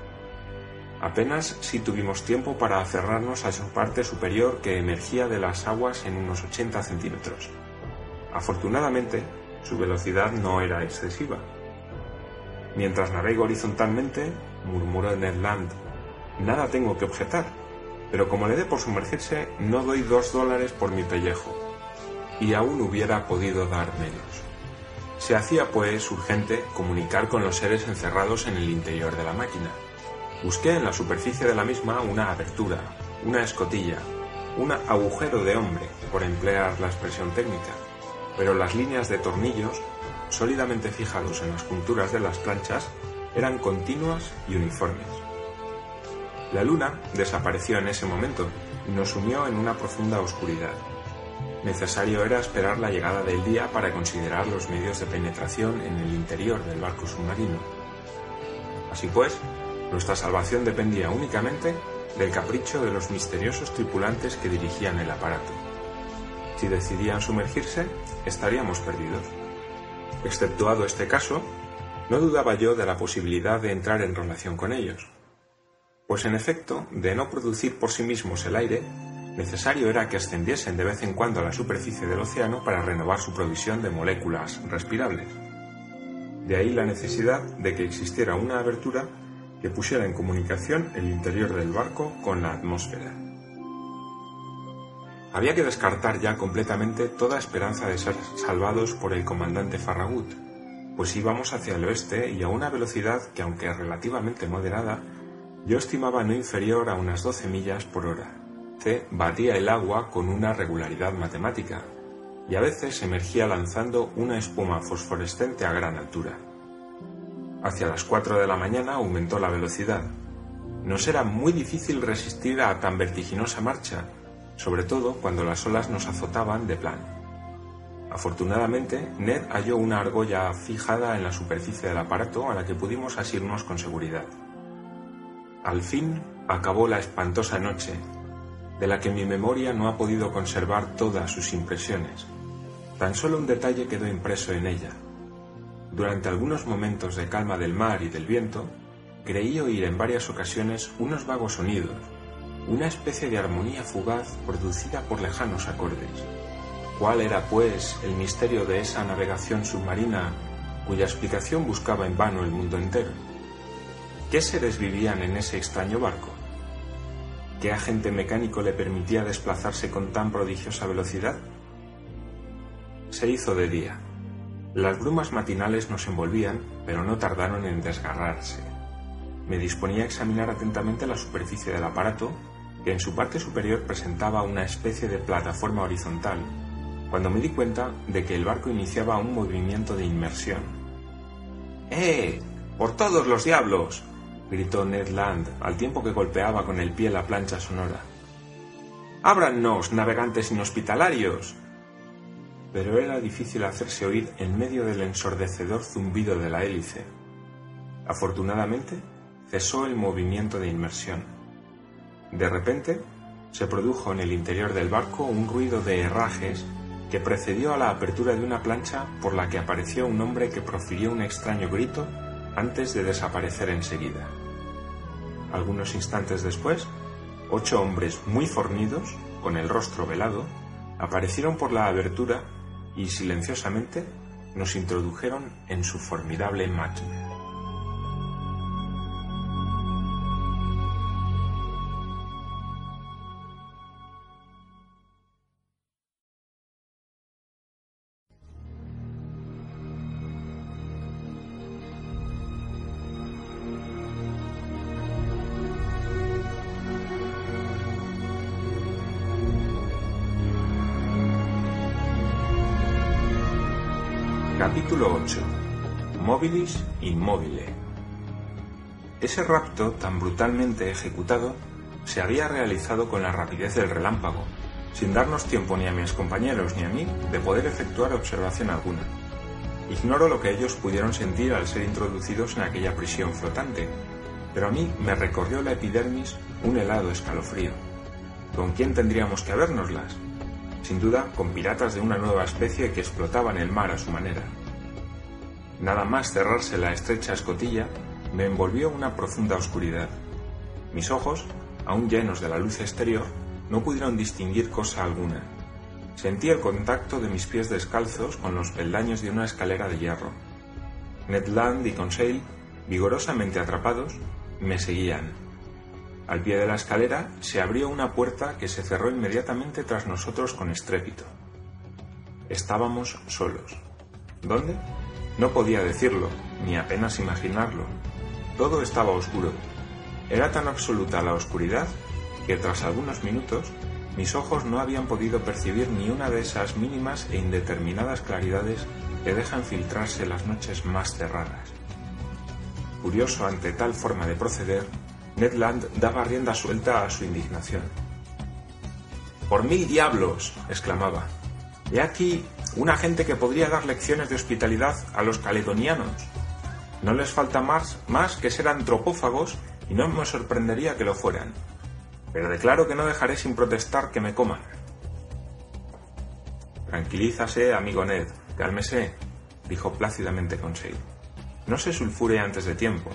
Apenas si tuvimos tiempo para aferrarnos a su parte superior que emergía de las aguas en unos 80 centímetros. Afortunadamente, su velocidad no era excesiva. Mientras navego horizontalmente, murmuró Ned Land, nada tengo que objetar, pero como le dé por sumergirse, no doy dos dólares por mi pellejo. Y aún hubiera podido dar menos. Se hacía, pues, urgente comunicar con los seres encerrados en el interior de la máquina. Busqué en la superficie de la misma una abertura, una escotilla, un agujero de hombre, por emplear la expresión técnica, pero las líneas de tornillos, sólidamente fijados en las junturas de las planchas, eran continuas y uniformes. La luna desapareció en ese momento y nos sumió en una profunda oscuridad. Necesario era esperar la llegada del día para considerar los medios de penetración en el interior del barco submarino. Así pues, nuestra salvación dependía únicamente del capricho de los misteriosos tripulantes que dirigían el aparato. Si decidían sumergirse, estaríamos perdidos. Exceptuado este caso, no dudaba yo de la posibilidad de entrar en relación con ellos. Pues en efecto, de no producir por sí mismos el aire, necesario era que ascendiesen de vez en cuando a la superficie del océano para renovar su provisión de moléculas respirables. De ahí la necesidad de que existiera una abertura que pusiera en comunicación el interior del barco con la atmósfera. Había que descartar ya completamente toda esperanza de ser salvados por el comandante Farragut, pues íbamos hacia el oeste y a una velocidad que, aunque relativamente moderada, yo estimaba no inferior a unas 12 millas por hora batía el agua con una regularidad matemática y a veces emergía lanzando una espuma fosforescente a gran altura. Hacia las 4 de la mañana aumentó la velocidad. Nos era muy difícil resistir a tan vertiginosa marcha, sobre todo cuando las olas nos azotaban de plan. Afortunadamente, Ned halló una argolla fijada en la superficie del aparato a la que pudimos asirnos con seguridad. Al fin acabó la espantosa noche de la que mi memoria no ha podido conservar todas sus impresiones. Tan solo un detalle quedó impreso en ella. Durante algunos momentos de calma del mar y del viento, creí oír en varias ocasiones unos vagos sonidos, una especie de armonía fugaz producida por lejanos acordes. ¿Cuál era, pues, el misterio de esa navegación submarina cuya explicación buscaba en vano el mundo entero? ¿Qué seres vivían en ese extraño barco? ¿Qué agente mecánico le permitía desplazarse con tan prodigiosa velocidad? Se hizo de día. Las brumas matinales nos envolvían, pero no tardaron en desgarrarse. Me disponía a examinar atentamente la superficie del aparato, que en su parte superior presentaba una especie de plataforma horizontal, cuando me di cuenta de que el barco iniciaba un movimiento de inmersión. ¡Eh! ¡Por todos los diablos! gritó Ned Land al tiempo que golpeaba con el pie la plancha sonora. ¡Ábrannos, navegantes inhospitalarios! Pero era difícil hacerse oír en medio del ensordecedor zumbido de la hélice. Afortunadamente, cesó el movimiento de inmersión. De repente, se produjo en el interior del barco un ruido de herrajes que precedió a la apertura de una plancha por la que apareció un hombre que profirió un extraño grito antes de desaparecer enseguida. Algunos instantes después, ocho hombres muy fornidos, con el rostro velado, aparecieron por la abertura y silenciosamente nos introdujeron en su formidable máquina. Inmóvile. Ese rapto tan brutalmente ejecutado se había realizado con la rapidez del relámpago, sin darnos tiempo ni a mis compañeros ni a mí de poder efectuar observación alguna. Ignoro lo que ellos pudieron sentir al ser introducidos en aquella prisión flotante, pero a mí me recorrió la epidermis un helado escalofrío. ¿Con quién tendríamos que habérnoslas? Sin duda, con piratas de una nueva especie que explotaban el mar a su manera. Nada más cerrarse la estrecha escotilla, me envolvió una profunda oscuridad. Mis ojos, aún llenos de la luz exterior, no pudieron distinguir cosa alguna. Sentí el contacto de mis pies descalzos con los peldaños de una escalera de hierro. Ned Land y Conseil, vigorosamente atrapados, me seguían. Al pie de la escalera se abrió una puerta que se cerró inmediatamente tras nosotros con estrépito. Estábamos solos. ¿Dónde? No podía decirlo, ni apenas imaginarlo. Todo estaba oscuro. Era tan absoluta la oscuridad que tras algunos minutos mis ojos no habían podido percibir ni una de esas mínimas e indeterminadas claridades que dejan filtrarse las noches más cerradas. Curioso ante tal forma de proceder, Ned Land daba rienda suelta a su indignación. Por mil diablos, exclamaba. He aquí una gente que podría dar lecciones de hospitalidad a los caledonianos. No les falta más, más que ser antropófagos y no me sorprendería que lo fueran. Pero declaro que no dejaré sin protestar que me coman. Tranquilízase, amigo Ned, cálmese, dijo plácidamente Conseil. No se sulfure antes de tiempo.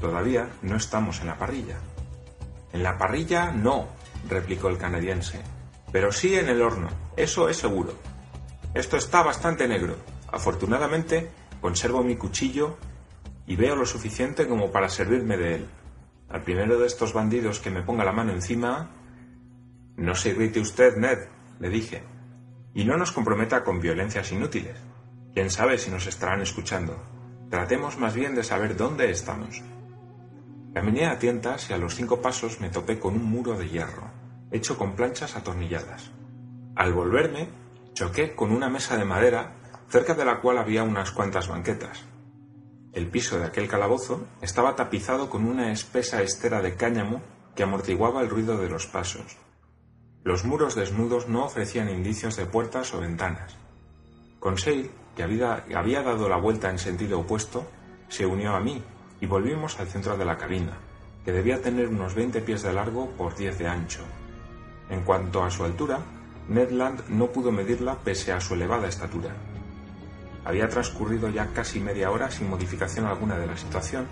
Todavía no estamos en la parrilla. En la parrilla no, replicó el canadiense, pero sí en el horno, eso es seguro. Esto está bastante negro. Afortunadamente, conservo mi cuchillo y veo lo suficiente como para servirme de él. Al primero de estos bandidos que me ponga la mano encima... No se irrite usted, Ned, le dije, y no nos comprometa con violencias inútiles. Quién sabe si nos estarán escuchando. Tratemos más bien de saber dónde estamos. Caminé a tientas y a los cinco pasos me topé con un muro de hierro, hecho con planchas atornilladas. Al volverme, choqué con una mesa de madera cerca de la cual había unas cuantas banquetas. El piso de aquel calabozo estaba tapizado con una espesa estera de cáñamo que amortiguaba el ruido de los pasos. Los muros desnudos no ofrecían indicios de puertas o ventanas. Conseil, que había, dado la vuelta en sentido opuesto, se unió a mí y volvimos al centro de la cabina, que debía tener unos 20 pies de largo por 10 de ancho. En cuanto a su altura, Ned Land no pudo medirla pese a su elevada estatura. Había transcurrido ya casi media hora sin modificación alguna de la situación,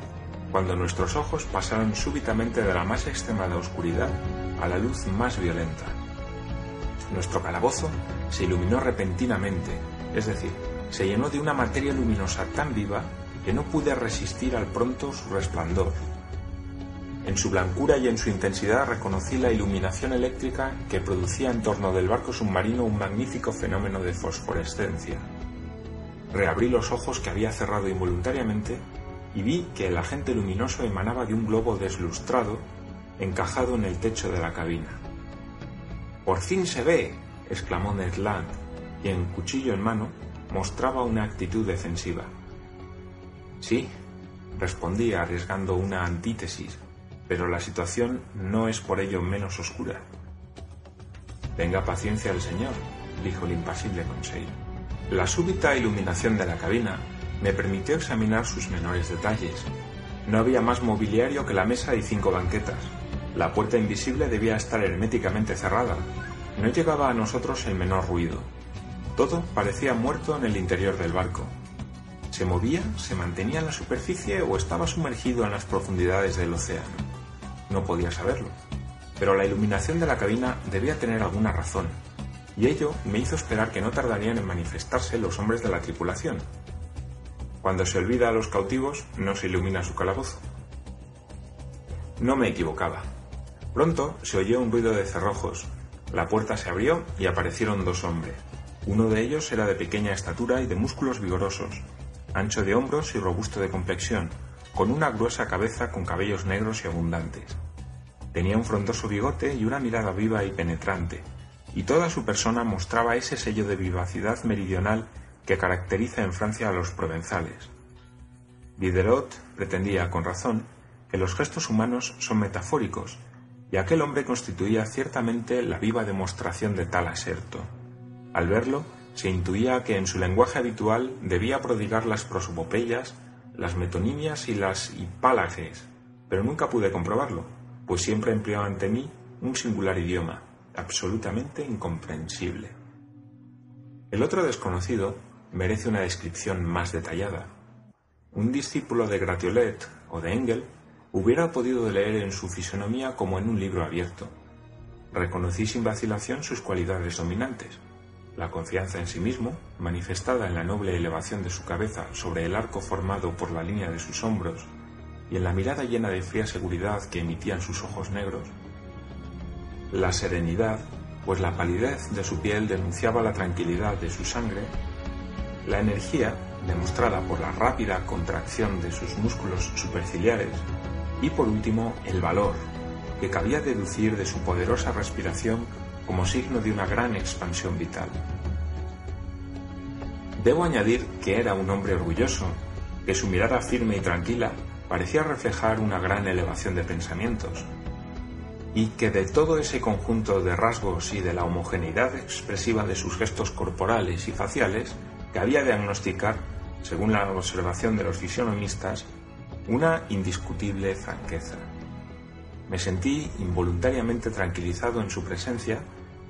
cuando nuestros ojos pasaron súbitamente de la más extremada oscuridad a la luz más violenta. Nuestro calabozo se iluminó repentinamente, es decir, se llenó de una materia luminosa tan viva que no pude resistir al pronto su resplandor. En su blancura y en su intensidad reconocí la iluminación eléctrica que producía en torno del barco submarino un magnífico fenómeno de fosforescencia. Reabrí los ojos que había cerrado involuntariamente y vi que el agente luminoso emanaba de un globo deslustrado encajado en el techo de la cabina. ¡Por fin se ve! exclamó Ned Land, quien, cuchillo en mano, mostraba una actitud defensiva. Sí, respondí arriesgando una antítesis, pero la situación no es por ello menos oscura. Tenga paciencia el señor, dijo el impasible Conseil. La súbita iluminación de la cabina me permitió examinar sus menores detalles. No había más mobiliario que la mesa y cinco banquetas. La puerta invisible debía estar herméticamente cerrada. No llegaba a nosotros el menor ruido. Todo parecía muerto en el interior del barco. ¿Se movía, se mantenía en la superficie o estaba sumergido en las profundidades del océano? No podía saberlo, pero la iluminación de la cabina debía tener alguna razón, y ello me hizo esperar que no tardarían en manifestarse los hombres de la tripulación. Cuando se olvida a los cautivos, no se ilumina su calabozo. No me equivocaba. Pronto se oyó un ruido de cerrojos, la puerta se abrió y aparecieron dos hombres. Uno de ellos era de pequeña estatura y de músculos vigorosos, ancho de hombros y robusto de complexión, con una gruesa cabeza con cabellos negros y abundantes. Tenía un frondoso bigote y una mirada viva y penetrante, y toda su persona mostraba ese sello de vivacidad meridional que caracteriza en Francia a los provenzales. Diderot pretendía, con razón, que los gestos humanos son metafóricos, y aquel hombre constituía ciertamente la viva demostración de tal aserto. Al verlo, se intuía que en su lenguaje habitual debía prodigar las prosopopeyas, las metonimias y las hipálages, pero nunca pude comprobarlo, pues siempre empleó ante mí un singular idioma, absolutamente incomprensible. El otro desconocido merece una descripción más detallada. un discípulo de Gratiolet o de Engel hubiera podido leer en su fisonomía como en un libro abierto. Reconocí sin vacilación sus cualidades dominantes, la confianza en sí mismo, manifestada en la noble elevación de su cabeza sobre el arco formado por la línea de sus hombros, y en la mirada llena de fría seguridad que emitían sus ojos negros. La serenidad, pues la palidez de su piel denunciaba la tranquilidad de su sangre. La energía, demostrada por la rápida contracción de sus músculos superciliares. Y por último, el valor, que cabía deducir de su poderosa respiración como signo de una gran expansión vital. Debo añadir que era un hombre orgulloso, que su mirada firme y tranquila parecía reflejar una gran elevación de pensamientos, y que de todo ese conjunto de rasgos y de la homogeneidad expresiva de sus gestos corporales y faciales, que había diagnosticar, según la observación de los fisionomistas, una indiscutible franqueza. Me sentí involuntariamente tranquilizado en su presencia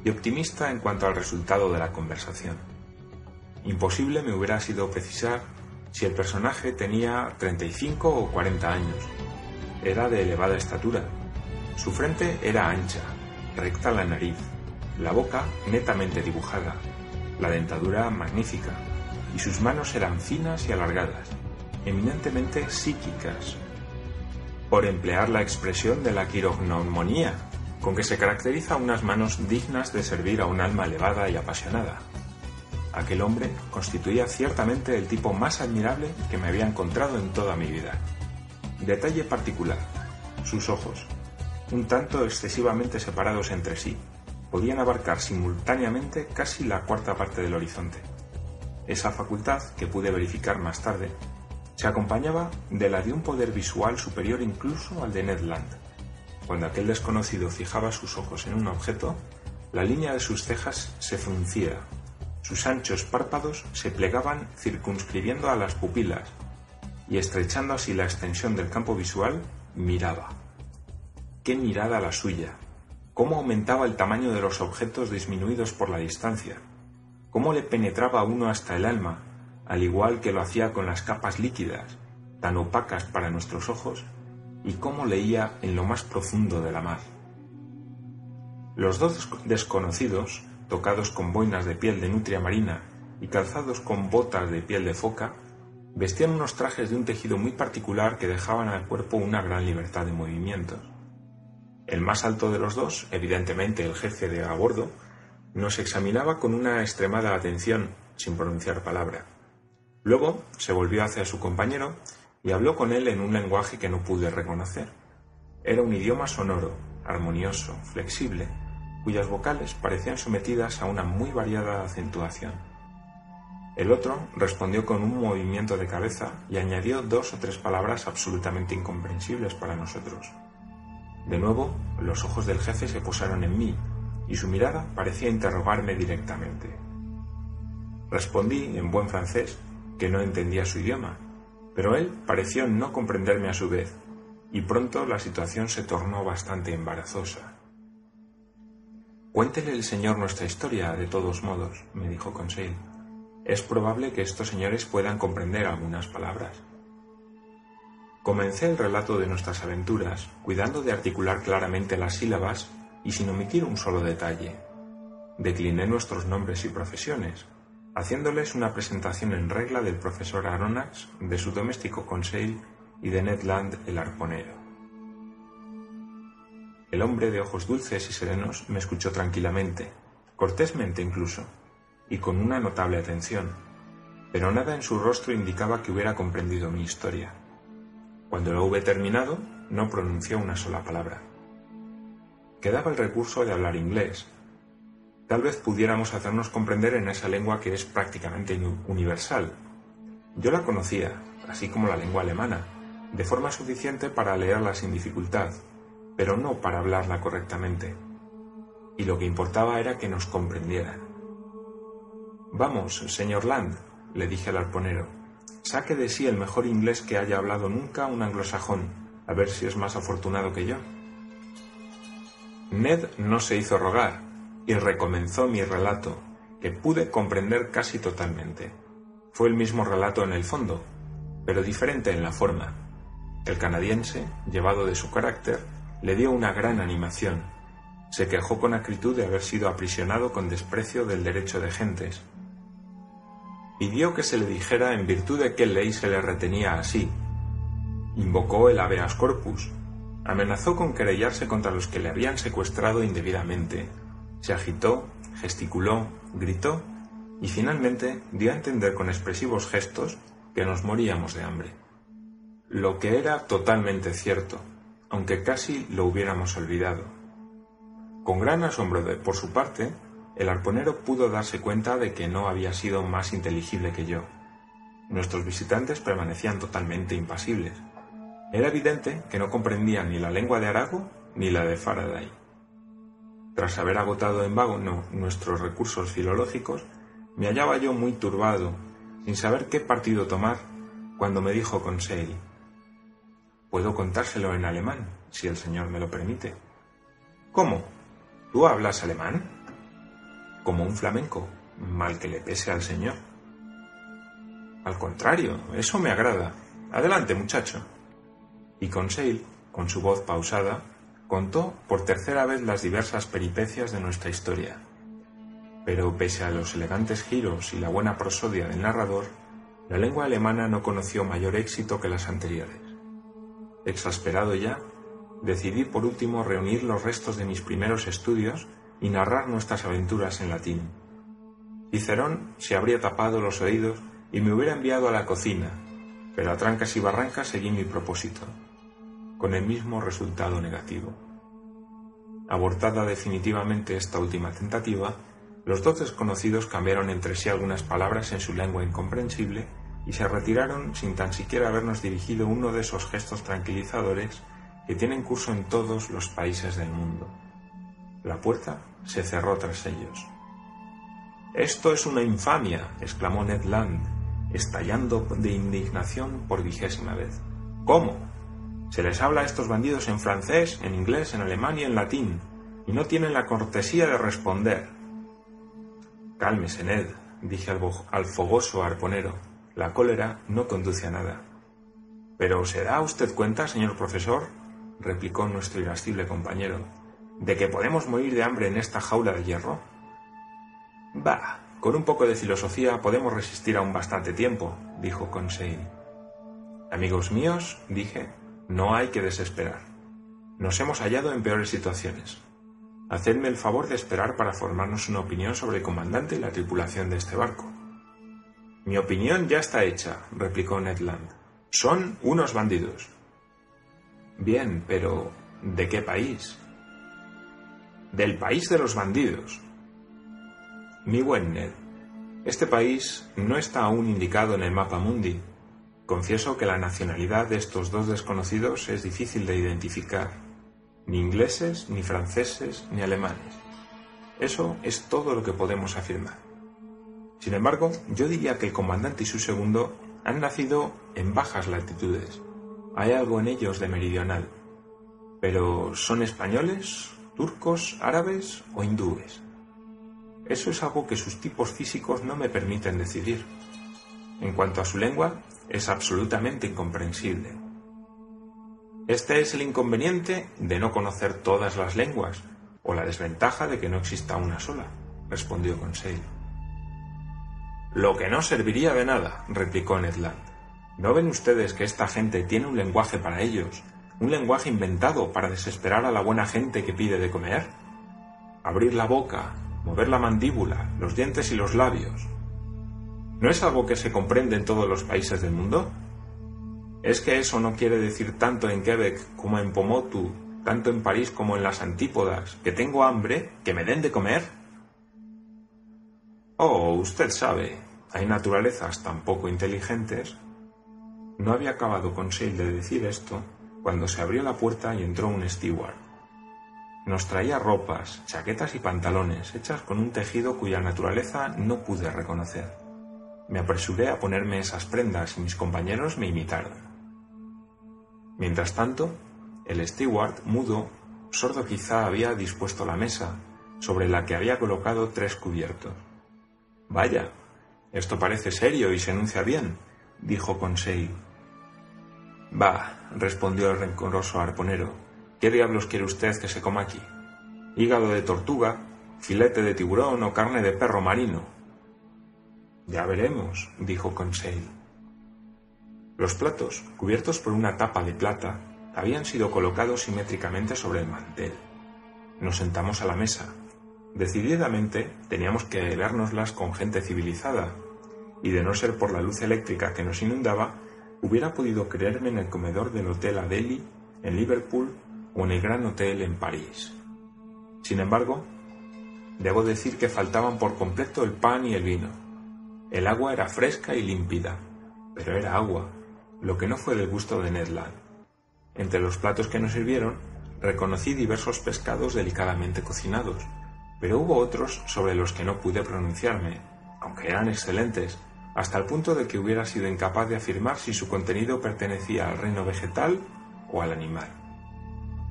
y optimista en cuanto al resultado de la conversación. Imposible me hubiera sido precisar si el personaje tenía 35 o 40 años. Era de elevada estatura. Su frente era ancha, recta la nariz, la boca netamente dibujada, la dentadura magnífica, y sus manos eran finas y alargadas, eminentemente psíquicas, por emplear la expresión de la quirognomonía, con que se caracteriza unas manos dignas de servir a un alma elevada y apasionada. Aquel hombre constituía ciertamente el tipo más admirable que me había encontrado en toda mi vida. Detalle particular, sus ojos, un tanto excesivamente separados entre sí, podían abarcar simultáneamente casi la cuarta parte del horizonte. Esa facultad, que pude verificar más tarde, se acompañaba de la de un poder visual superior incluso al de Ned Land. Cuando aquel desconocido fijaba sus ojos en un objeto, la línea de sus cejas se fruncía, sus anchos párpados se plegaban circunscribiendo a las pupilas y estrechando así la extensión del campo visual, miraba. ¡Qué mirada la suya! ¿Cómo aumentaba el tamaño de los objetos disminuidos por la distancia? ¿Cómo le penetraba uno hasta el alma al igual que lo hacía con las capas líquidas, tan opacas para nuestros ojos, y cómo leía en lo más profundo de la mar. Los dos desconocidos, tocados con boinas de piel de nutria marina y calzados con botas de piel de foca, vestían unos trajes de un tejido muy particular que dejaban al cuerpo una gran libertad de movimientos. El más alto de los dos, evidentemente el jefe de a bordo, nos examinaba con una extremada atención, sin pronunciar palabra. Luego se volvió hacia su compañero y habló con él en un lenguaje que no pude reconocer. Era un idioma sonoro, armonioso, flexible, cuyas vocales parecían sometidas a una muy variada acentuación. El otro respondió con un movimiento de cabeza y añadió dos o tres palabras absolutamente incomprensibles para nosotros. De nuevo, los ojos del jefe se posaron en mí y su mirada parecía interrogarme directamente. Respondí en buen francés que no entendía su idioma, pero él pareció no comprenderme a su vez, y pronto la situación se tornó bastante embarazosa. Cuéntele el señor nuestra historia, de todos modos, me dijo Conseil. Es probable que estos señores puedan comprender algunas palabras. Comencé el relato de nuestras aventuras, cuidando de articular claramente las sílabas y sin omitir un solo detalle. Decliné nuestros nombres y profesiones, haciéndoles una presentación en regla del profesor Aronnax, de su doméstico Conseil y de Ned Land el arponero. El hombre de ojos dulces y serenos me escuchó tranquilamente, cortésmente incluso, y con una notable atención, pero nada en su rostro indicaba que hubiera comprendido mi historia. Cuando lo hube terminado, no pronunció una sola palabra. Quedaba el recurso de hablar inglés, tal vez pudiéramos hacernos comprender en esa lengua que es prácticamente universal. Yo la conocía, así como la lengua alemana, de forma suficiente para leerla sin dificultad, pero no para hablarla correctamente. Y lo que importaba era que nos comprendieran. Vamos, señor Land, le dije al arponero, saque de sí el mejor inglés que haya hablado nunca un anglosajón, a ver si es más afortunado que yo. Ned no se hizo rogar, y recomenzó mi relato, que pude comprender casi totalmente. Fue el mismo relato en el fondo, pero diferente en la forma. El canadiense, llevado de su carácter, le dio una gran animación. Se quejó con acritud de haber sido aprisionado con desprecio del derecho de gentes. Pidió que se le dijera en virtud de qué ley se le retenía así. Invocó el habeas corpus. Amenazó con querellarse contra los que le habían secuestrado indebidamente. Se agitó, gesticuló, gritó y finalmente dio a entender con expresivos gestos que nos moríamos de hambre. Lo que era totalmente cierto, aunque casi lo hubiéramos olvidado. Con gran asombro de, por su parte, el arponero pudo darse cuenta de que no había sido más inteligible que yo. Nuestros visitantes permanecían totalmente impasibles. Era evidente que no comprendían ni la lengua de Arago ni la de Faraday. Tras haber agotado en vago nuestros recursos filológicos, me hallaba yo muy turbado, sin saber qué partido tomar, cuando me dijo Conseil, Puedo contárselo en alemán, si el señor me lo permite. ¿Cómo? ¿Tú hablas alemán? Como un flamenco, mal que le pese al señor. Al contrario, eso me agrada. Adelante, muchacho. Y Conseil, con su voz pausada, contó por tercera vez las diversas peripecias de nuestra historia pero pese a los elegantes giros y la buena prosodia del narrador, la lengua alemana no conoció mayor éxito que las anteriores. Exasperado ya, decidí por último reunir los restos de mis primeros estudios y narrar nuestras aventuras en latín. Cicerón se habría tapado los oídos y me hubiera enviado a la cocina, pero a trancas y barrancas seguí mi propósito, con el mismo resultado negativo. Abortada definitivamente esta última tentativa, los dos desconocidos cambiaron entre sí algunas palabras en su lengua incomprensible y se retiraron sin tan siquiera habernos dirigido uno de esos gestos tranquilizadores que tienen curso en todos los países del mundo. La puerta se cerró tras ellos. Esto es una infamia, exclamó Ned Land, estallando de indignación por vigésima vez. ¿Cómo? Se les habla a estos bandidos en francés, en inglés, en alemán y en latín, y no tienen la cortesía de responder. Cálmese, Ned, dije al, fogoso arponero. La cólera no conduce a nada. Pero ¿se da usted cuenta, señor profesor? replicó nuestro irascible compañero, de que podemos morir de hambre en esta jaula de hierro. Bah, con un poco de filosofía podemos resistir aún bastante tiempo, dijo Conseil. Amigos míos, dije, no hay que desesperar. Nos hemos hallado en peores situaciones. Hacedme el favor de esperar para formarnos una opinión sobre el comandante y la tripulación de este barco. Mi opinión ya está hecha, replicó Ned Land. Son unos bandidos. Bien, pero ¿de qué país? Del país de los bandidos. Mi buen Ned, este país no está aún indicado en el mapa mundi. Confieso que la nacionalidad de estos dos desconocidos es difícil de identificar ni ingleses, ni franceses, ni alemanes. Eso es todo lo que podemos afirmar. Sin embargo, yo diría que el comandante y su segundo han nacido en bajas latitudes. Hay algo en ellos de meridional. Pero ¿son españoles, turcos, árabes o hindúes? Eso es algo que sus tipos físicos no me permiten decidir. En cuanto a su lengua, es absolutamente incomprensible. Este es el inconveniente de no conocer todas las lenguas, o la desventaja de que no exista una sola, respondió Conseil. Lo que no serviría de nada, replicó Ned Land. ¿No ven ustedes que esta gente tiene un lenguaje para ellos, un lenguaje inventado para desesperar a la buena gente que pide de comer? Abrir la boca, mover la mandíbula, los dientes y los labios. ¿No es algo que se comprende en todos los países del mundo? ¿Es que eso no quiere decir tanto en Quebec como en Pomotu, tanto en París como en las antípodas, que tengo hambre, que me den de comer? Oh, usted sabe, hay naturalezas tan poco inteligentes. No había acabado con Conseil de decir esto cuando se abrió la puerta y entró un steward. Nos traía ropas, chaquetas y pantalones hechas con un tejido cuya naturaleza no pude reconocer. Me apresuré a ponerme esas prendas y mis compañeros me imitaron. Mientras tanto, el steward, mudo, sordo quizá, había dispuesto la mesa, sobre la que había colocado tres cubiertos. Vaya, esto parece serio y se enuncia bien, dijo Conseil, Bah, respondió el rencoroso arponero, ¿qué diablos quiere usted que se coma aquí? ¿Hígado de tortuga, filete de tiburón o carne de perro marino? Ya veremos, dijo Conseil. Los platos, cubiertos por una tapa de plata, habían sido colocados simétricamente sobre el mantel. Nos sentamos a la mesa. Decididamente teníamos que vernoslas con gente civilizada, y de no ser por la luz eléctrica que nos inundaba, hubiera podido creerme en el comedor del Hotel Adeli en Liverpool o en el Gran Hotel en París. Sin embargo, debo decir que faltaban por completo el pan y el vino. El agua era fresca y límpida, pero era agua, lo que no fue del gusto de Ned Land. Entre los platos que nos sirvieron, reconocí diversos pescados delicadamente cocinados, pero hubo otros sobre los que no pude pronunciarme, aunque eran excelentes, hasta el punto de que hubiera sido incapaz de afirmar si su contenido pertenecía al reino vegetal o al animal.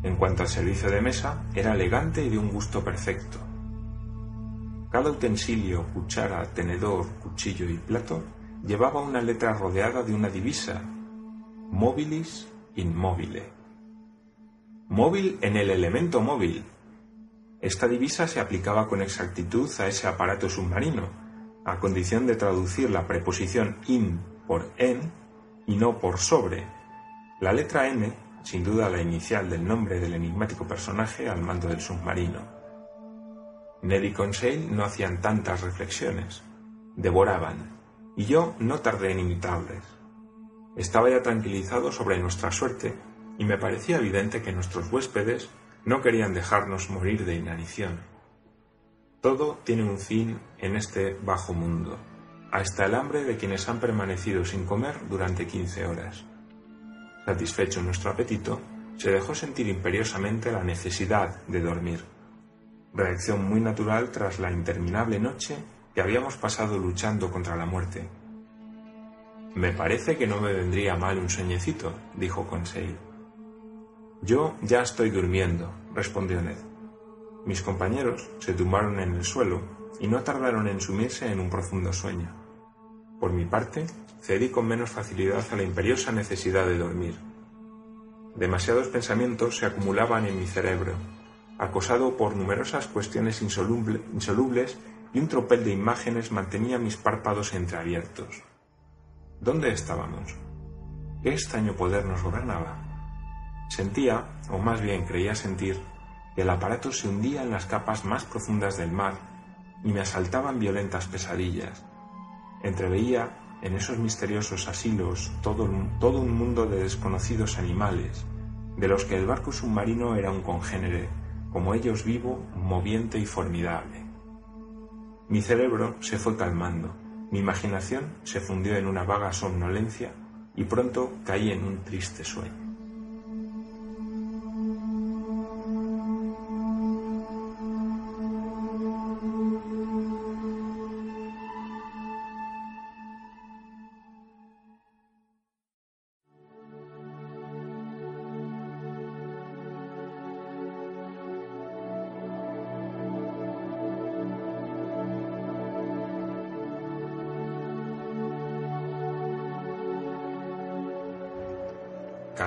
En cuanto al servicio de mesa, era elegante y de un gusto perfecto. Cada utensilio, cuchara, tenedor, cuchillo y plato llevaba una letra rodeada de una divisa, mobilis inmobile. Móvil en el elemento móvil. Esta divisa se aplicaba con exactitud a ese aparato submarino, a condición de traducir la preposición in por en y no por sobre. La letra N, sin duda la inicial del nombre del enigmático personaje al mando del submarino. Ned y Conseil no hacían tantas reflexiones, devoraban, y yo no tardé en imitarles. Estaba ya tranquilizado sobre nuestra suerte y me parecía evidente que nuestros huéspedes no querían dejarnos morir de inanición. Todo tiene un fin en este bajo mundo, hasta el hambre de quienes han permanecido sin comer durante quince horas. Satisfecho nuestro apetito, se dejó sentir imperiosamente la necesidad de dormir, reacción muy natural tras la interminable noche que habíamos pasado luchando contra la muerte. Me parece que no me vendría mal un sueñecito, dijo Conseil. Yo ya estoy durmiendo, respondió Ned. Mis compañeros se tumbaron en el suelo y no tardaron en sumirse en un profundo sueño. Por mi parte, cedí con menos facilidad a la imperiosa necesidad de dormir. Demasiados pensamientos se acumulaban en mi cerebro, acosado por numerosas cuestiones insolubles y un tropel de imágenes mantenía mis párpados entreabiertos. ¿Dónde estábamos? ¿Qué extraño poder nos gobernaba? Sentía, o más bien creía sentir, el aparato se hundía en las capas más profundas del mar y me asaltaban violentas pesadillas. Entreveía en esos misteriosos asilos todo, todo un mundo de desconocidos animales, de los que el barco submarino era un congénere, como ellos vivo, moviente y formidable. Mi cerebro se fue calmando, mi imaginación se fundió en una vaga somnolencia y pronto caí en un triste sueño.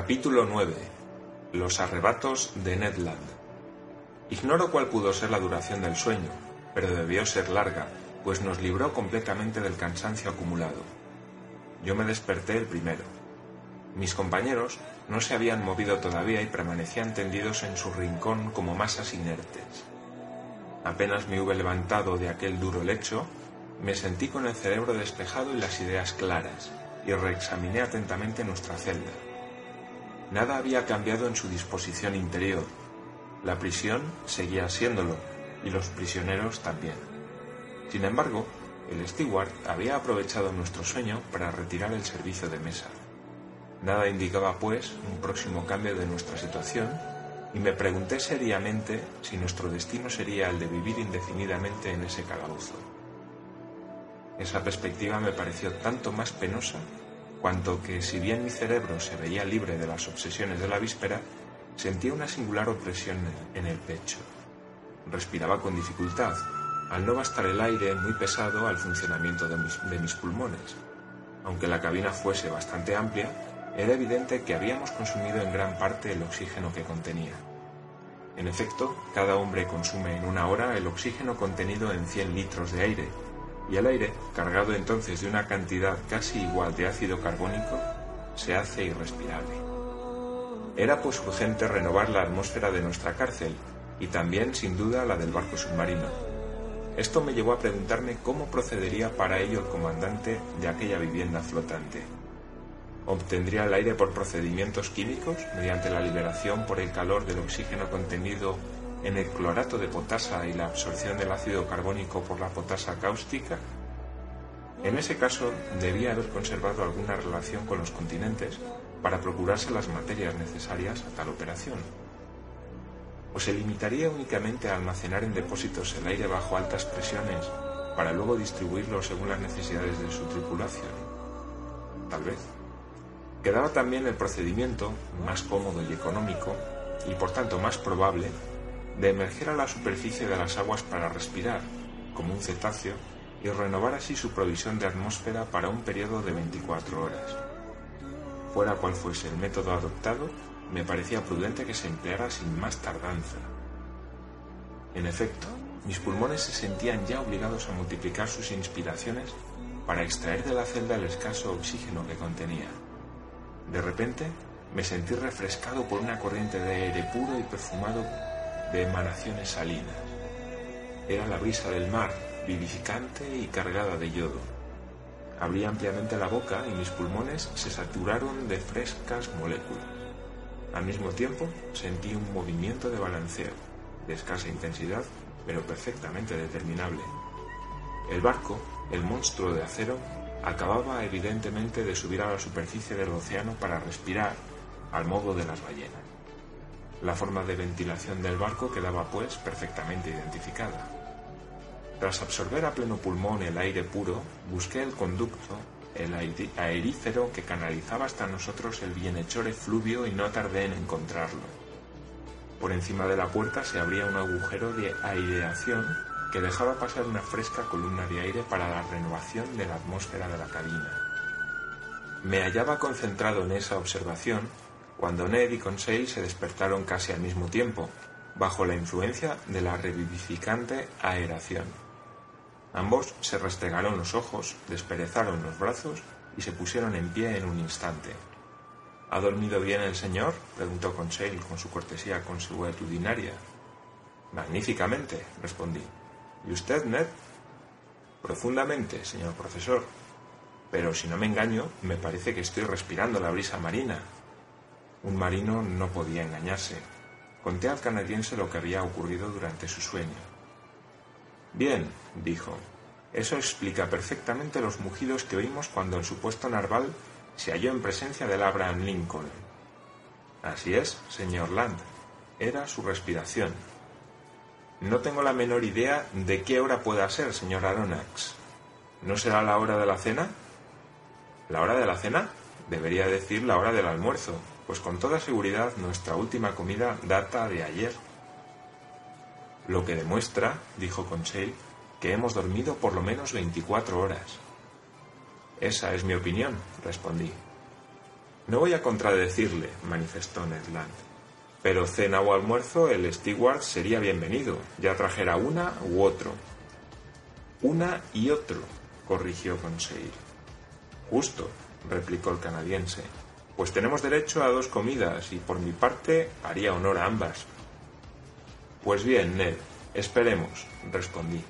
Capítulo 9. Los arrebatos de Ned Land. Ignoro cuál pudo ser la duración del sueño, pero debió ser larga, pues nos libró completamente del cansancio acumulado. Yo me desperté el primero. Mis compañeros no se habían movido todavía y permanecían tendidos en su rincón como masas inertes. Apenas me hube levantado de aquel duro lecho, me sentí con el cerebro despejado y las ideas claras, y reexaminé atentamente nuestra celda Nada había cambiado en su disposición interior. La prisión seguía siéndolo, y los prisioneros también. Sin embargo, el steward había aprovechado nuestro sueño para retirar el servicio de mesa. Nada indicaba, pues, un próximo cambio de nuestra situación, y me pregunté seriamente si nuestro destino sería el de vivir indefinidamente en ese calabozo. Esa perspectiva me pareció tanto más penosa cuanto que si bien mi cerebro se veía libre de las obsesiones de la víspera, sentía una singular opresión en el pecho. Respiraba con dificultad, al no bastar el aire muy pesado al funcionamiento de mis, pulmones. Aunque la cabina fuese bastante amplia, era evidente que habíamos consumido en gran parte el oxígeno que contenía. En efecto, cada hombre consume en una hora el oxígeno contenido en 100 litros de aire, y el aire, cargado entonces de una cantidad casi igual de ácido carbónico, se hace irrespirable. Era pues urgente renovar la atmósfera de nuestra cárcel y también, sin duda, la del barco submarino. Esto me llevó a preguntarme cómo procedería para ello el comandante de aquella vivienda flotante. ¿Obtendría el aire por procedimientos químicos, mediante la liberación por el calor del oxígeno contenido en el clorato de potasa y la absorción del ácido carbónico por la potasa cáustica? En ese caso, debía haber conservado alguna relación con los continentes para procurarse las materias necesarias a tal operación. ¿O se limitaría únicamente a almacenar en depósitos el aire bajo altas presiones para luego distribuirlo según las necesidades de su tripulación? Tal vez. Quedaba también el procedimiento, más cómodo y económico, y por tanto más probable, de emerger a la superficie de las aguas para respirar, como un cetáceo, y renovar así su provisión de atmósfera para un periodo de 24 horas. Fuera cual fuese el método adoptado, me parecía prudente que se empleara sin más tardanza. En efecto, mis pulmones se sentían ya obligados a multiplicar sus inspiraciones para extraer de la celda el escaso oxígeno que contenía. De repente, me sentí refrescado por una corriente de aire puro y perfumado de emanaciones salinas. Era la brisa del mar, vivificante y cargada de yodo. Abrí ampliamente la boca y mis pulmones se saturaron de frescas moléculas. Al mismo tiempo sentí un movimiento de balanceo, de escasa intensidad, pero perfectamente determinable. El barco, el monstruo de acero, acababa evidentemente de subir a la superficie del océano para respirar, al modo de las ballenas. La forma de ventilación del barco quedaba, pues, perfectamente identificada. Tras absorber a pleno pulmón el aire puro, busqué el conducto, el aerífero que canalizaba hasta nosotros el bienhechor efluvio y no tardé en encontrarlo. Por encima de la puerta se abría un agujero de aireación que dejaba pasar una fresca columna de aire para la renovación de la atmósfera de la cabina. Me hallaba concentrado en esa observación cuando Ned y Conseil se despertaron casi al mismo tiempo, bajo la influencia de la revivificante aeración. Ambos se restregaron los ojos, desperezaron los brazos y se pusieron en pie en un instante. ¿Ha dormido bien el señor? preguntó Conseil con su cortesía consuetudinaria. Magníficamente, respondí. ¿Y usted, Ned? Profundamente, señor profesor. Pero si no me engaño, me parece que estoy respirando la brisa marina, un marino no podía engañarse. Conté al canadiense lo que había ocurrido durante su sueño. Bien, dijo, eso explica perfectamente los mugidos que oímos cuando el supuesto narval se halló en presencia del Abraham Lincoln. Así es, señor Land, era su respiración. No tengo la menor idea de qué hora pueda ser, señor Aronnax. ¿No será la hora de la cena? ¿La hora de la cena? Debería decir la hora del almuerzo, pues con toda seguridad nuestra última comida data de ayer. Lo que demuestra, dijo Conseil, que hemos dormido por lo menos 24 horas. Esa es mi opinión, respondí. No voy a contradecirle, manifestó Ned Land. Pero cena o almuerzo el steward sería bienvenido, ya trajera una u otro. Una y otro, corrigió Conseil. Justo, replicó el canadiense. Pues tenemos derecho a dos comidas y por mi parte haría honor a ambas. Pues bien, Ned, esperemos, respondí.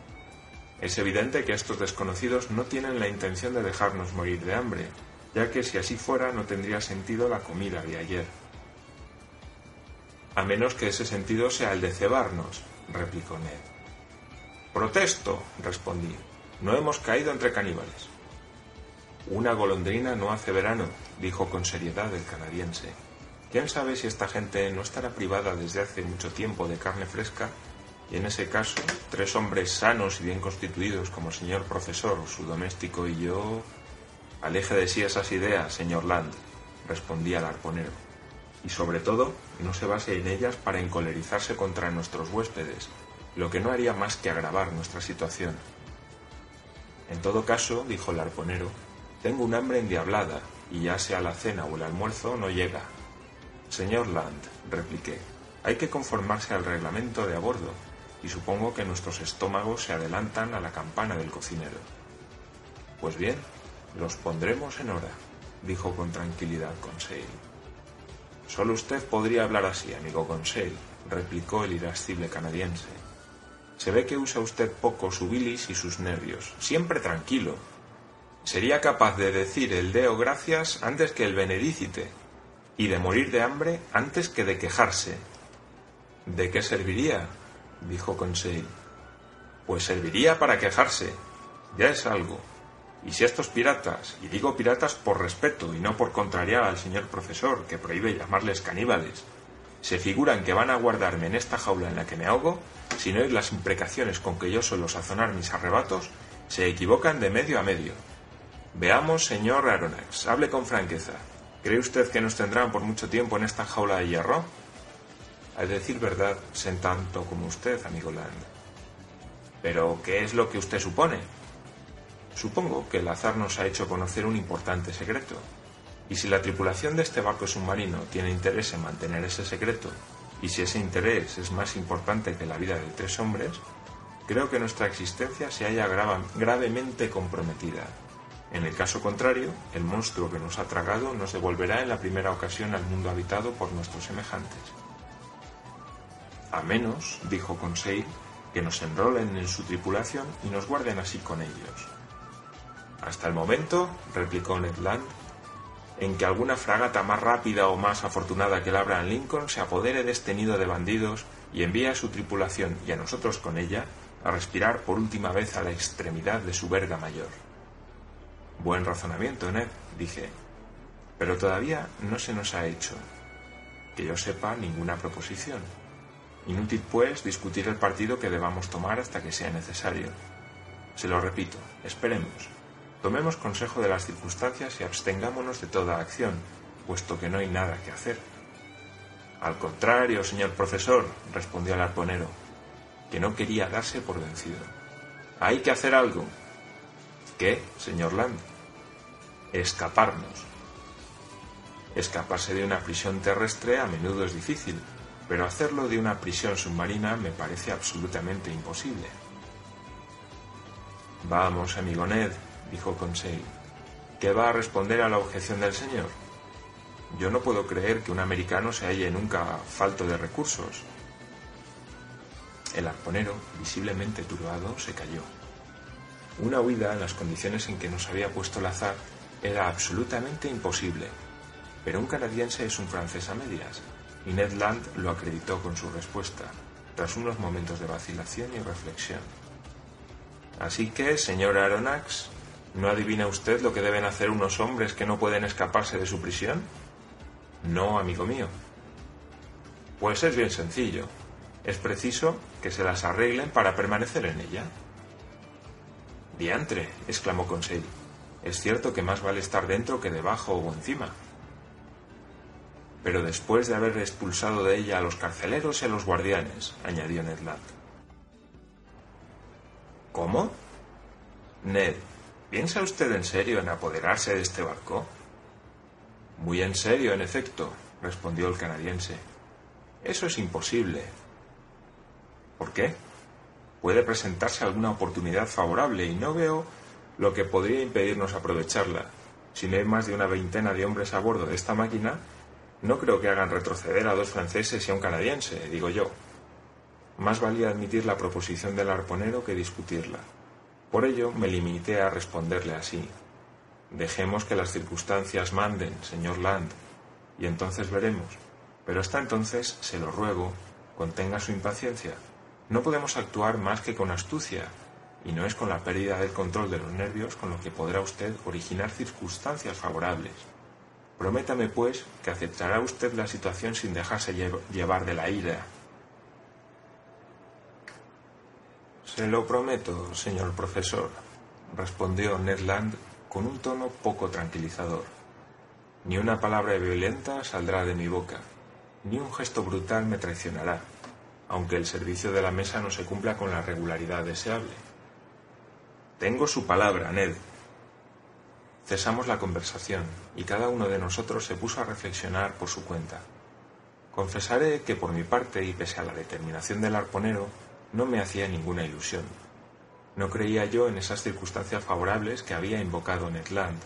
Es evidente que estos desconocidos no tienen la intención de dejarnos morir de hambre, ya que si así fuera no tendría sentido la comida de ayer. A menos que ese sentido sea el de cebarnos, replicó Ned. Protesto, respondí. No hemos caído entre caníbales. Una golondrina no hace verano, dijo con seriedad el canadiense. ¿Quién sabe si esta gente no estará privada desde hace mucho tiempo de carne fresca? Y en ese caso, tres hombres sanos y bien constituidos como el señor profesor, su doméstico y yo... Aleje de sí esas ideas, señor Land, respondía el arponero. Y sobre todo, no se base en ellas para encolerizarse contra nuestros huéspedes, lo que no haría más que agravar nuestra situación. En todo caso, dijo el arponero, tengo un hambre endiablada y ya sea la cena o el almuerzo, no llega. Señor Land, repliqué, hay que conformarse al reglamento de a bordo, y supongo que nuestros estómagos se adelantan a la campana del cocinero. Pues bien, los pondremos en hora, dijo con tranquilidad Conseil. Solo usted podría hablar así, amigo Conseil, replicó el irascible canadiense. Se ve que usa usted poco su bilis y sus nervios. Siempre tranquilo. Sería capaz de decir el deo gracias antes que el benedícite, y de morir de hambre antes que de quejarse. ¿De qué serviría? dijo Conseil. Pues serviría para quejarse. Ya es algo. Y si estos piratas, y digo piratas por respeto y no por contrariar al señor profesor, que prohíbe llamarles caníbales, se figuran que van a guardarme en esta jaula en la que me ahogo, sin oír las imprecaciones con que yo suelo sazonar mis arrebatos, se equivocan de medio a medio. Veamos, señor Aronax, hable con franqueza. ¿Cree usted que nos tendrán por mucho tiempo en esta jaula de hierro? A decir verdad, sé tanto como usted, amigo Land. Pero, ¿qué es lo que usted supone? Supongo que el azar nos ha hecho conocer un importante secreto. Y si la tripulación de este barco submarino tiene interés en mantener ese secreto, y si ese interés es más importante que la vida de tres hombres, creo que nuestra existencia se halla gravemente comprometida. En el caso contrario, el monstruo que nos ha tragado nos devolverá en la primera ocasión al mundo habitado por nuestros semejantes. A menos, dijo Conseil, que nos enrolen en su tripulación y nos guarden así con ellos. Hasta el momento, replicó Ned Land, en que alguna fragata más rápida o más afortunada que el Abraham Lincoln se apodere de este nido de bandidos y envíe a su tripulación y a nosotros con ella a respirar por última vez a la extremidad de su verga mayor. Buen razonamiento, Ned, dije, pero todavía no se nos ha hecho, que yo sepa, ninguna proposición. Inútil, pues, discutir el partido que debamos tomar hasta que sea necesario. Se lo repito, esperemos. Tomemos consejo de las circunstancias y abstengámonos de toda acción, puesto que no hay nada que hacer. Al contrario, señor profesor, respondió el arponero, que no quería darse por vencido. Hay que hacer algo. ¿Qué, señor Land? Escaparnos. Escaparse de una prisión terrestre a menudo es difícil, pero hacerlo de una prisión submarina me parece absolutamente imposible. Vamos, amigo Ned, dijo Conseil, ¿qué va a responder a la objeción del señor? Yo no puedo creer que un americano se halle nunca falto de recursos. El arponero, visiblemente turbado, se calló. Una huida en las condiciones en que nos había puesto el azar era absolutamente imposible, pero un canadiense es un francés a medias, y Ned Land lo acreditó con su respuesta, tras unos momentos de vacilación y reflexión. Así que, señor Aronnax, ¿No adivina usted lo que deben hacer unos hombres que no pueden escaparse de su prisión? No, amigo mío. Pues es bien sencillo. Es preciso que se las arreglen para permanecer en ella. Diantre, exclamó Conseil. Es cierto que más vale estar dentro que debajo o encima. Pero después de haber expulsado de ella a los carceleros y a los guardianes, añadió Ned Land. ¿Cómo? Ned, ¿Piensa usted en serio en apoderarse de este barco? Muy en serio, en efecto, respondió el canadiense. Eso es imposible. ¿Por qué? Puede presentarse alguna oportunidad favorable y no veo lo que podría impedirnos aprovecharla. Si no hay más de una veintena de hombres a bordo de esta máquina, no creo que hagan retroceder a dos franceses y a un canadiense, digo yo. Más valía admitir la proposición del arponero que discutirla. Por ello me limité a responderle así. Dejemos que las circunstancias manden, señor Land, y entonces veremos. Pero hasta entonces, se lo ruego, contenga su impaciencia. No podemos actuar más que con astucia, y no es con la pérdida del control de los nervios con lo que podrá usted originar circunstancias favorables. Prométame, pues, que aceptará usted la situación sin dejarse llevar de la ira Se lo prometo, señor profesor, respondió Ned Land con un tono poco tranquilizador. Ni una palabra violenta saldrá de mi boca, ni un gesto brutal me traicionará, aunque el servicio de la mesa no se cumpla con la regularidad deseable. Tengo su palabra, Ned. Cesamos la conversación y cada uno de nosotros se puso a reflexionar por su cuenta. Confesaré que por mi parte y pese a la determinación del arponero, no me hacía ninguna ilusión. No creía yo en esas circunstancias favorables que había invocado Ned Land.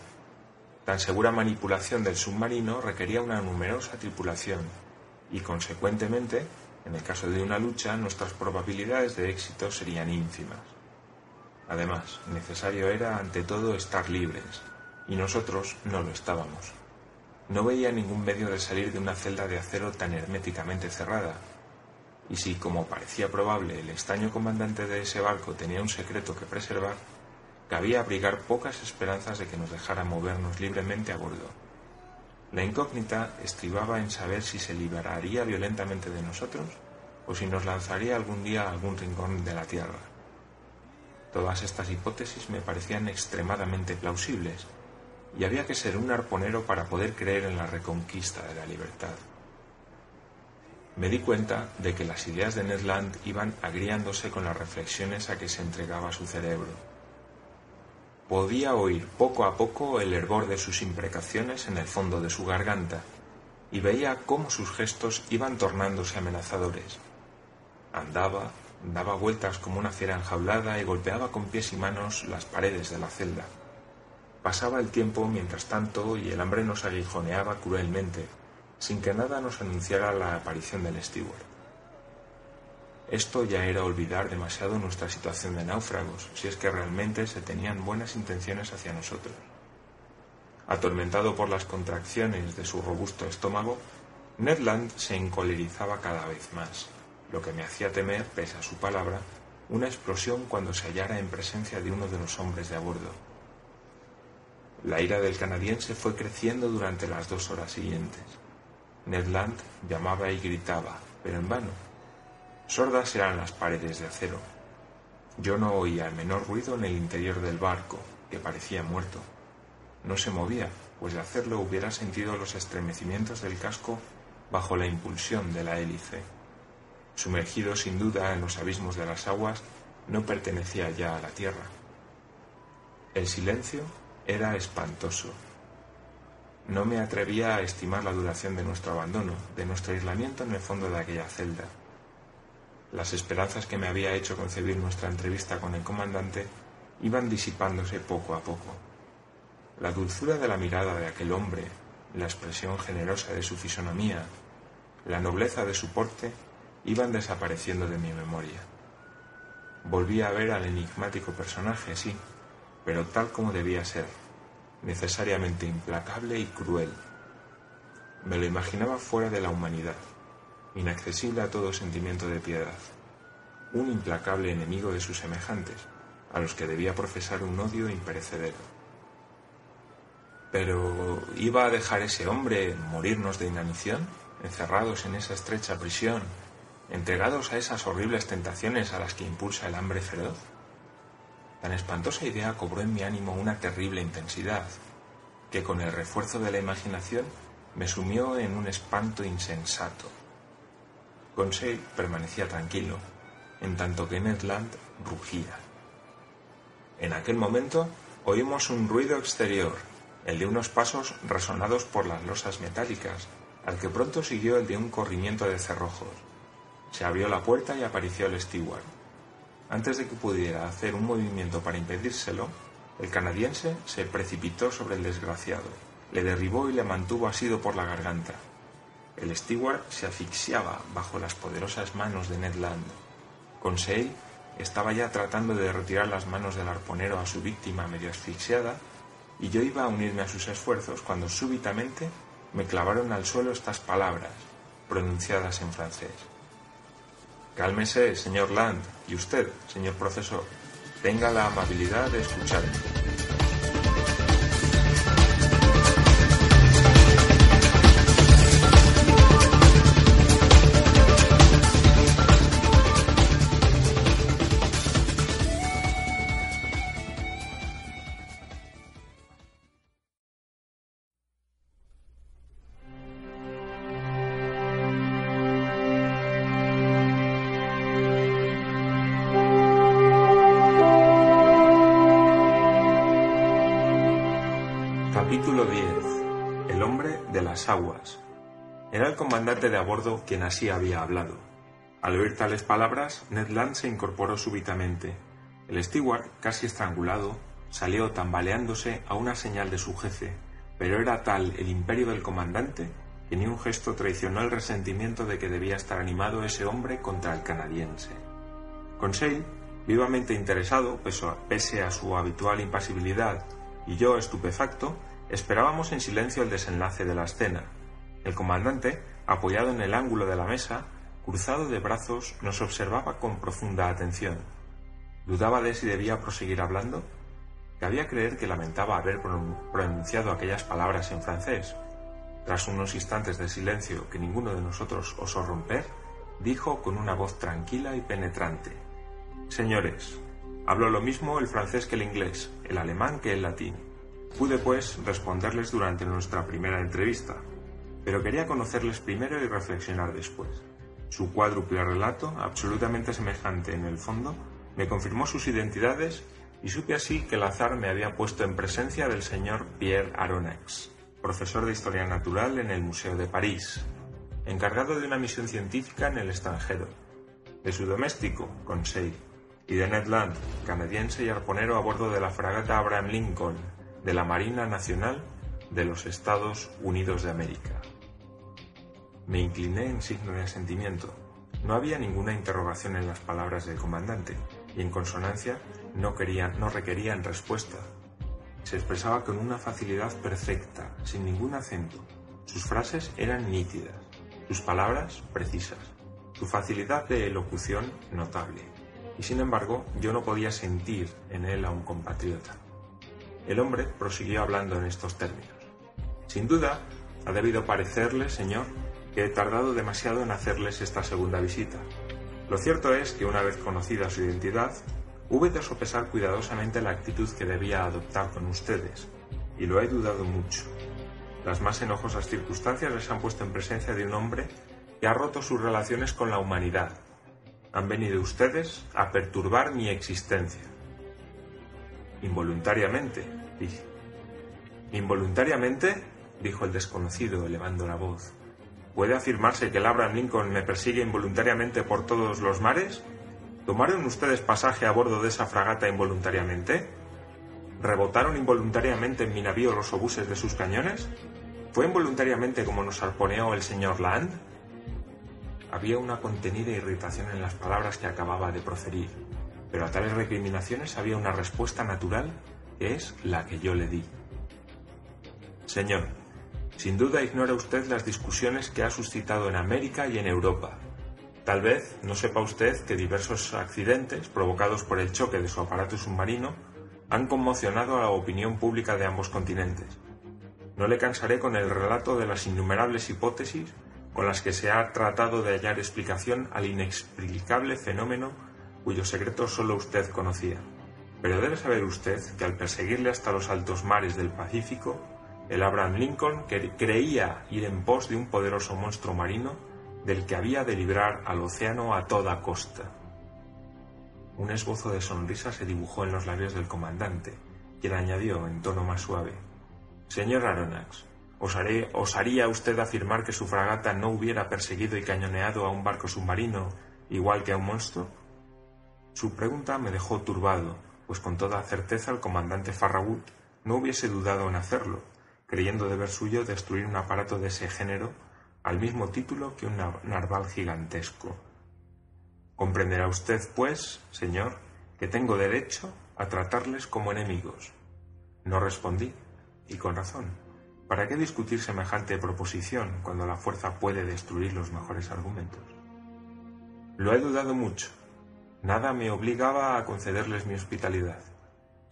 Tan segura manipulación del submarino requería una numerosa tripulación y, consecuentemente, en el caso de una lucha, nuestras probabilidades de éxito serían ínfimas. Además, necesario era ante todo estar libres, y nosotros no lo estábamos. No veía ningún medio de salir de una celda de acero tan herméticamente cerrada, y si, como parecía probable, el extraño comandante de ese barco tenía un secreto que preservar, cabía abrigar pocas esperanzas de que nos dejara movernos libremente a bordo. La incógnita estribaba en saber si se liberaría violentamente de nosotros o si nos lanzaría algún día a algún rincón de la Tierra. Todas estas hipótesis me parecían extremadamente plausibles, y había que ser un arponero para poder creer en la reconquista de la libertad. Me di cuenta de que las ideas de Ned Land iban agriándose con las reflexiones a que se entregaba su cerebro. Podía oír poco a poco el hervor de sus imprecaciones en el fondo de su garganta y veía cómo sus gestos iban tornándose amenazadores. Andaba, daba vueltas como una fiera enjaulada y golpeaba con pies y manos las paredes de la celda. Pasaba el tiempo mientras tanto y el hambre nos aguijoneaba cruelmente, sin que nada nos anunciara la aparición del steward. Esto ya era olvidar demasiado nuestra situación de náufragos, si es que realmente se tenían buenas intenciones hacia nosotros. Atormentado por las contracciones de su robusto estómago, Ned Land se encolerizaba cada vez más, lo que me hacía temer, pese a su palabra, una explosión cuando se hallara en presencia de uno de los hombres de a bordo. La ira del canadiense fue creciendo durante las dos horas siguientes. Ned Land llamaba y gritaba, pero en vano. Sordas eran las paredes de acero. Yo no oía el menor ruido en el interior del barco, que parecía muerto. No se movía, pues de hacerlo hubiera sentido los estremecimientos del casco bajo la impulsión de la hélice. Sumergido sin duda en los abismos de las aguas, no pertenecía ya a la tierra. El silencio era espantoso. No me atrevía a estimar la duración de nuestro abandono, de nuestro aislamiento en el fondo de aquella celda. Las esperanzas que me había hecho concebir nuestra entrevista con el comandante iban disipándose poco a poco. La dulzura de la mirada de aquel hombre, la expresión generosa de su fisonomía, la nobleza de su porte, iban desapareciendo de mi memoria. Volví a ver al enigmático personaje, sí, pero tal como debía ser, necesariamente implacable y cruel. Me lo imaginaba fuera de la humanidad, inaccesible a todo sentimiento de piedad, un implacable enemigo de sus semejantes, a los que debía profesar un odio imperecedero. Pero ¿iba a dejar ese hombre morirnos de inanición, encerrados en esa estrecha prisión, entregados a esas horribles tentaciones a las que impulsa el hambre feroz? Tan espantosa idea cobró en mi ánimo una terrible intensidad, que con el refuerzo de la imaginación me sumió en un espanto insensato. Conseil permanecía tranquilo, en tanto que Ned Land rugía. En aquel momento oímos un ruido exterior, el de unos pasos resonados por las losas metálicas, al que pronto siguió el de un corrimiento de cerrojos. Se abrió la puerta y apareció el steward. Antes de que pudiera hacer un movimiento para impedírselo, el canadiense se precipitó sobre el desgraciado, le derribó y le mantuvo asido por la garganta. El steward se asfixiaba bajo las poderosas manos de Ned Land. Conseil estaba ya tratando de retirar las manos del arponero a su víctima medio asfixiada, y yo iba a unirme a sus esfuerzos cuando súbitamente me clavaron al suelo estas palabras, pronunciadas en francés. Cálmese, señor Land, y usted, señor profesor, tenga la amabilidad de escucharme. Era el comandante de a bordo quien así había hablado. Al oír tales palabras, Ned Land se incorporó súbitamente. El steward, casi estrangulado, salió tambaleándose a una señal de su jefe, pero era tal el imperio del comandante que ni un gesto traicionó el resentimiento de que debía estar animado ese hombre contra el canadiense. Conseil, vivamente interesado, pese a su habitual impasibilidad, y yo, estupefacto, esperábamos en silencio el desenlace de la escena. El comandante, apoyado en el ángulo de la mesa, cruzado de brazos, nos observaba con profunda atención. Dudaba de si debía proseguir hablando. Cabía creer que lamentaba haber pronunciado aquellas palabras en francés. Tras unos instantes de silencio que ninguno de nosotros osó romper, dijo con una voz tranquila y penetrante Señores, hablo lo mismo el francés que el inglés, el alemán que el latín. Pude, pues, responderles durante nuestra primera entrevista, pero quería conocerles primero y reflexionar después. Su cuádruple relato, absolutamente semejante en el fondo, me confirmó sus identidades y supe así que el azar me había puesto en presencia del señor Pierre Aronnax, profesor de Historia Natural en el Museo de París, encargado de una misión científica en el extranjero, de su doméstico, Conseil, y de Ned Land, canadiense y arponero a bordo de la fragata Abraham Lincoln de la Marina Nacional de los Estados Unidos de América. Me incliné en signo de asentimiento. No había ninguna interrogación en las palabras del comandante, y en consonancia no, querían, no requerían respuesta. Se expresaba con una facilidad perfecta, sin ningún acento. Sus frases eran nítidas, sus palabras precisas, su facilidad de elocución notable y sin embargo yo no podía sentir en él a un compatriota. El hombre prosiguió hablando en estos términos. Sin duda, ha debido parecerle, señor, he tardado demasiado en hacerles esta segunda visita. Lo cierto es que una vez conocida su identidad, hube de sopesar cuidadosamente la actitud que debía adoptar con ustedes, y lo he dudado mucho. Las más enojosas circunstancias les han puesto en presencia de un hombre que ha roto sus relaciones con la humanidad, han venido ustedes a perturbar mi existencia. Involuntariamente, dije. ¿Involuntariamente? dijo el desconocido, elevando la voz. ¿Puede afirmarse que el Abraham Lincoln me persigue involuntariamente por todos los mares? ¿Tomaron ustedes pasaje a bordo de esa fragata involuntariamente? ¿Rebotaron involuntariamente en mi navío los obuses de sus cañones? ¿Fue involuntariamente como nos arponeó el señor Land? Había una contenida irritación en las palabras que acababa de proferir, pero a tales recriminaciones había una respuesta natural que es la que yo le di. Señor, sin duda ignora usted las discusiones que ha suscitado en América y en Europa. Tal vez no sepa usted que diversos accidentes provocados por el choque de su aparato submarino han conmocionado a la opinión pública de ambos continentes. No le cansaré con el relato de las innumerables hipótesis con las que se ha tratado de hallar explicación al inexplicable fenómeno cuyo secreto solo usted conocía. Pero debe saber usted que al perseguirle hasta los altos mares del Pacífico, el Abraham Lincoln creía ir en pos de un poderoso monstruo marino del que había de librar al océano a toda costa. Un esbozo de sonrisa se dibujó en los labios del comandante, quien añadió en tono más suave Señor Aronnax, ¿Osaría usted afirmar que su fragata no hubiera perseguido y cañoneado a un barco submarino igual que a un monstruo? Su pregunta me dejó turbado, pues con toda certeza el comandante Farragut no hubiese dudado en hacerlo, creyendo deber suyo destruir un aparato de ese género al mismo título que un narval gigantesco. Comprenderá usted, pues, señor, que tengo derecho a tratarles como enemigos. No respondí, y con razón. ¿Para qué discutir semejante proposición cuando la fuerza puede destruir los mejores argumentos? Lo he dudado mucho. Nada me obligaba a concederles mi hospitalidad.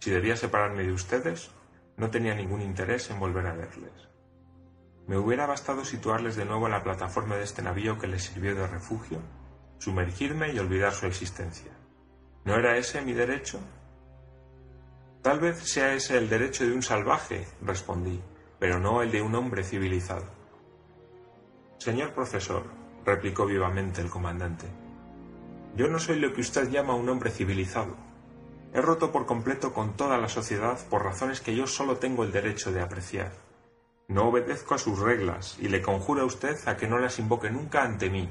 Si debía separarme de ustedes, no tenía ningún interés en volver a verles. Me hubiera bastado situarles de nuevo en la plataforma de este navío que les sirvió de refugio, sumergirme y olvidar su existencia. ¿No era ese mi derecho? Tal vez sea ese el derecho de un salvaje, respondí, pero no el de un hombre civilizado. Señor profesor, replicó vivamente el comandante, yo no soy lo que usted llama un hombre civilizado. He roto por completo con toda la sociedad por razones que yo solo tengo el derecho de apreciar. No obedezco a sus reglas y le conjuro a usted a que no las invoque nunca ante mí.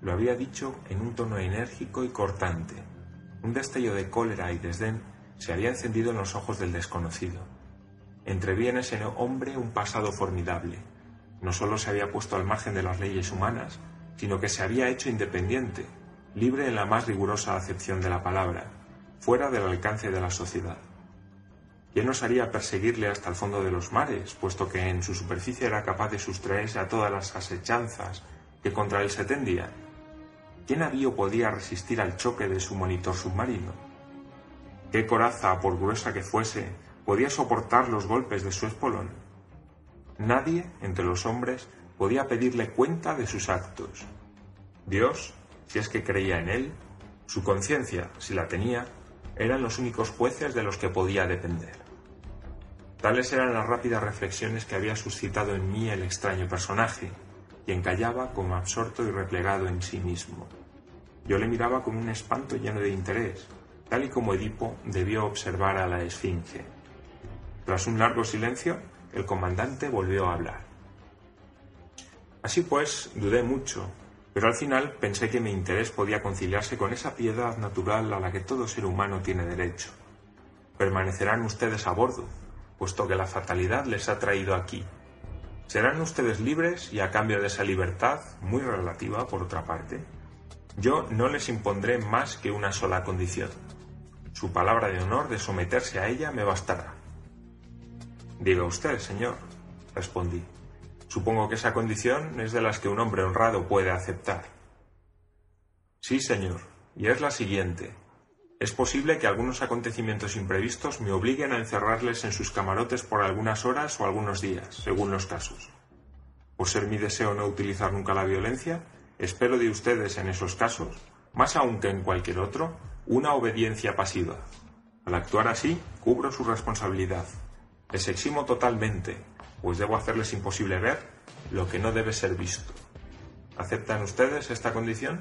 Lo había dicho en un tono enérgico y cortante. Un destello de cólera y desdén se había encendido en los ojos del desconocido. Entreví en ese hombre un pasado formidable. No solo se había puesto al margen de las leyes humanas, sino que se había hecho independiente, libre en la más rigurosa acepción de la palabra, fuera del alcance de la sociedad. ¿Quién osaría perseguirle hasta el fondo de los mares, puesto que en su superficie era capaz de sustraerse a todas las asechanzas que contra él se tendían? ¿Qué navío podía resistir al choque de su monitor submarino? ¿Qué coraza, por gruesa que fuese, podía soportar los golpes de su espolón? Nadie entre los hombres podía pedirle cuenta de sus actos. Dios, si es que creía en él, su conciencia, si la tenía, eran los únicos jueces de los que podía depender. Tales eran las rápidas reflexiones que había suscitado en mí el extraño personaje, quien callaba como absorto y replegado en sí mismo. Yo le miraba con un espanto lleno de interés, tal y como Edipo debió observar a la Esfinge. Tras un largo silencio, el comandante volvió a hablar. Así pues, dudé mucho, pero al final pensé que mi interés podía conciliarse con esa piedad natural a la que todo ser humano tiene derecho. Permanecerán ustedes a bordo, puesto que la fatalidad les ha traído aquí. Serán ustedes libres y a cambio de esa libertad, muy relativa por otra parte, yo no les impondré más que una sola condición. Su palabra de honor de someterse a ella me bastará. Diga usted, señor, respondí. Supongo que esa condición es de las que un hombre honrado puede aceptar. Sí, señor, y es la siguiente. Es posible que algunos acontecimientos imprevistos me obliguen a encerrarles en sus camarotes por algunas horas o algunos días, según los casos. Por ser mi deseo no utilizar nunca la violencia, espero de ustedes en esos casos, más aún que en cualquier otro, una obediencia pasiva. Al actuar así, cubro su responsabilidad. Les eximo totalmente, pues debo hacerles imposible ver lo que no debe ser visto. ¿Aceptan ustedes esta condición?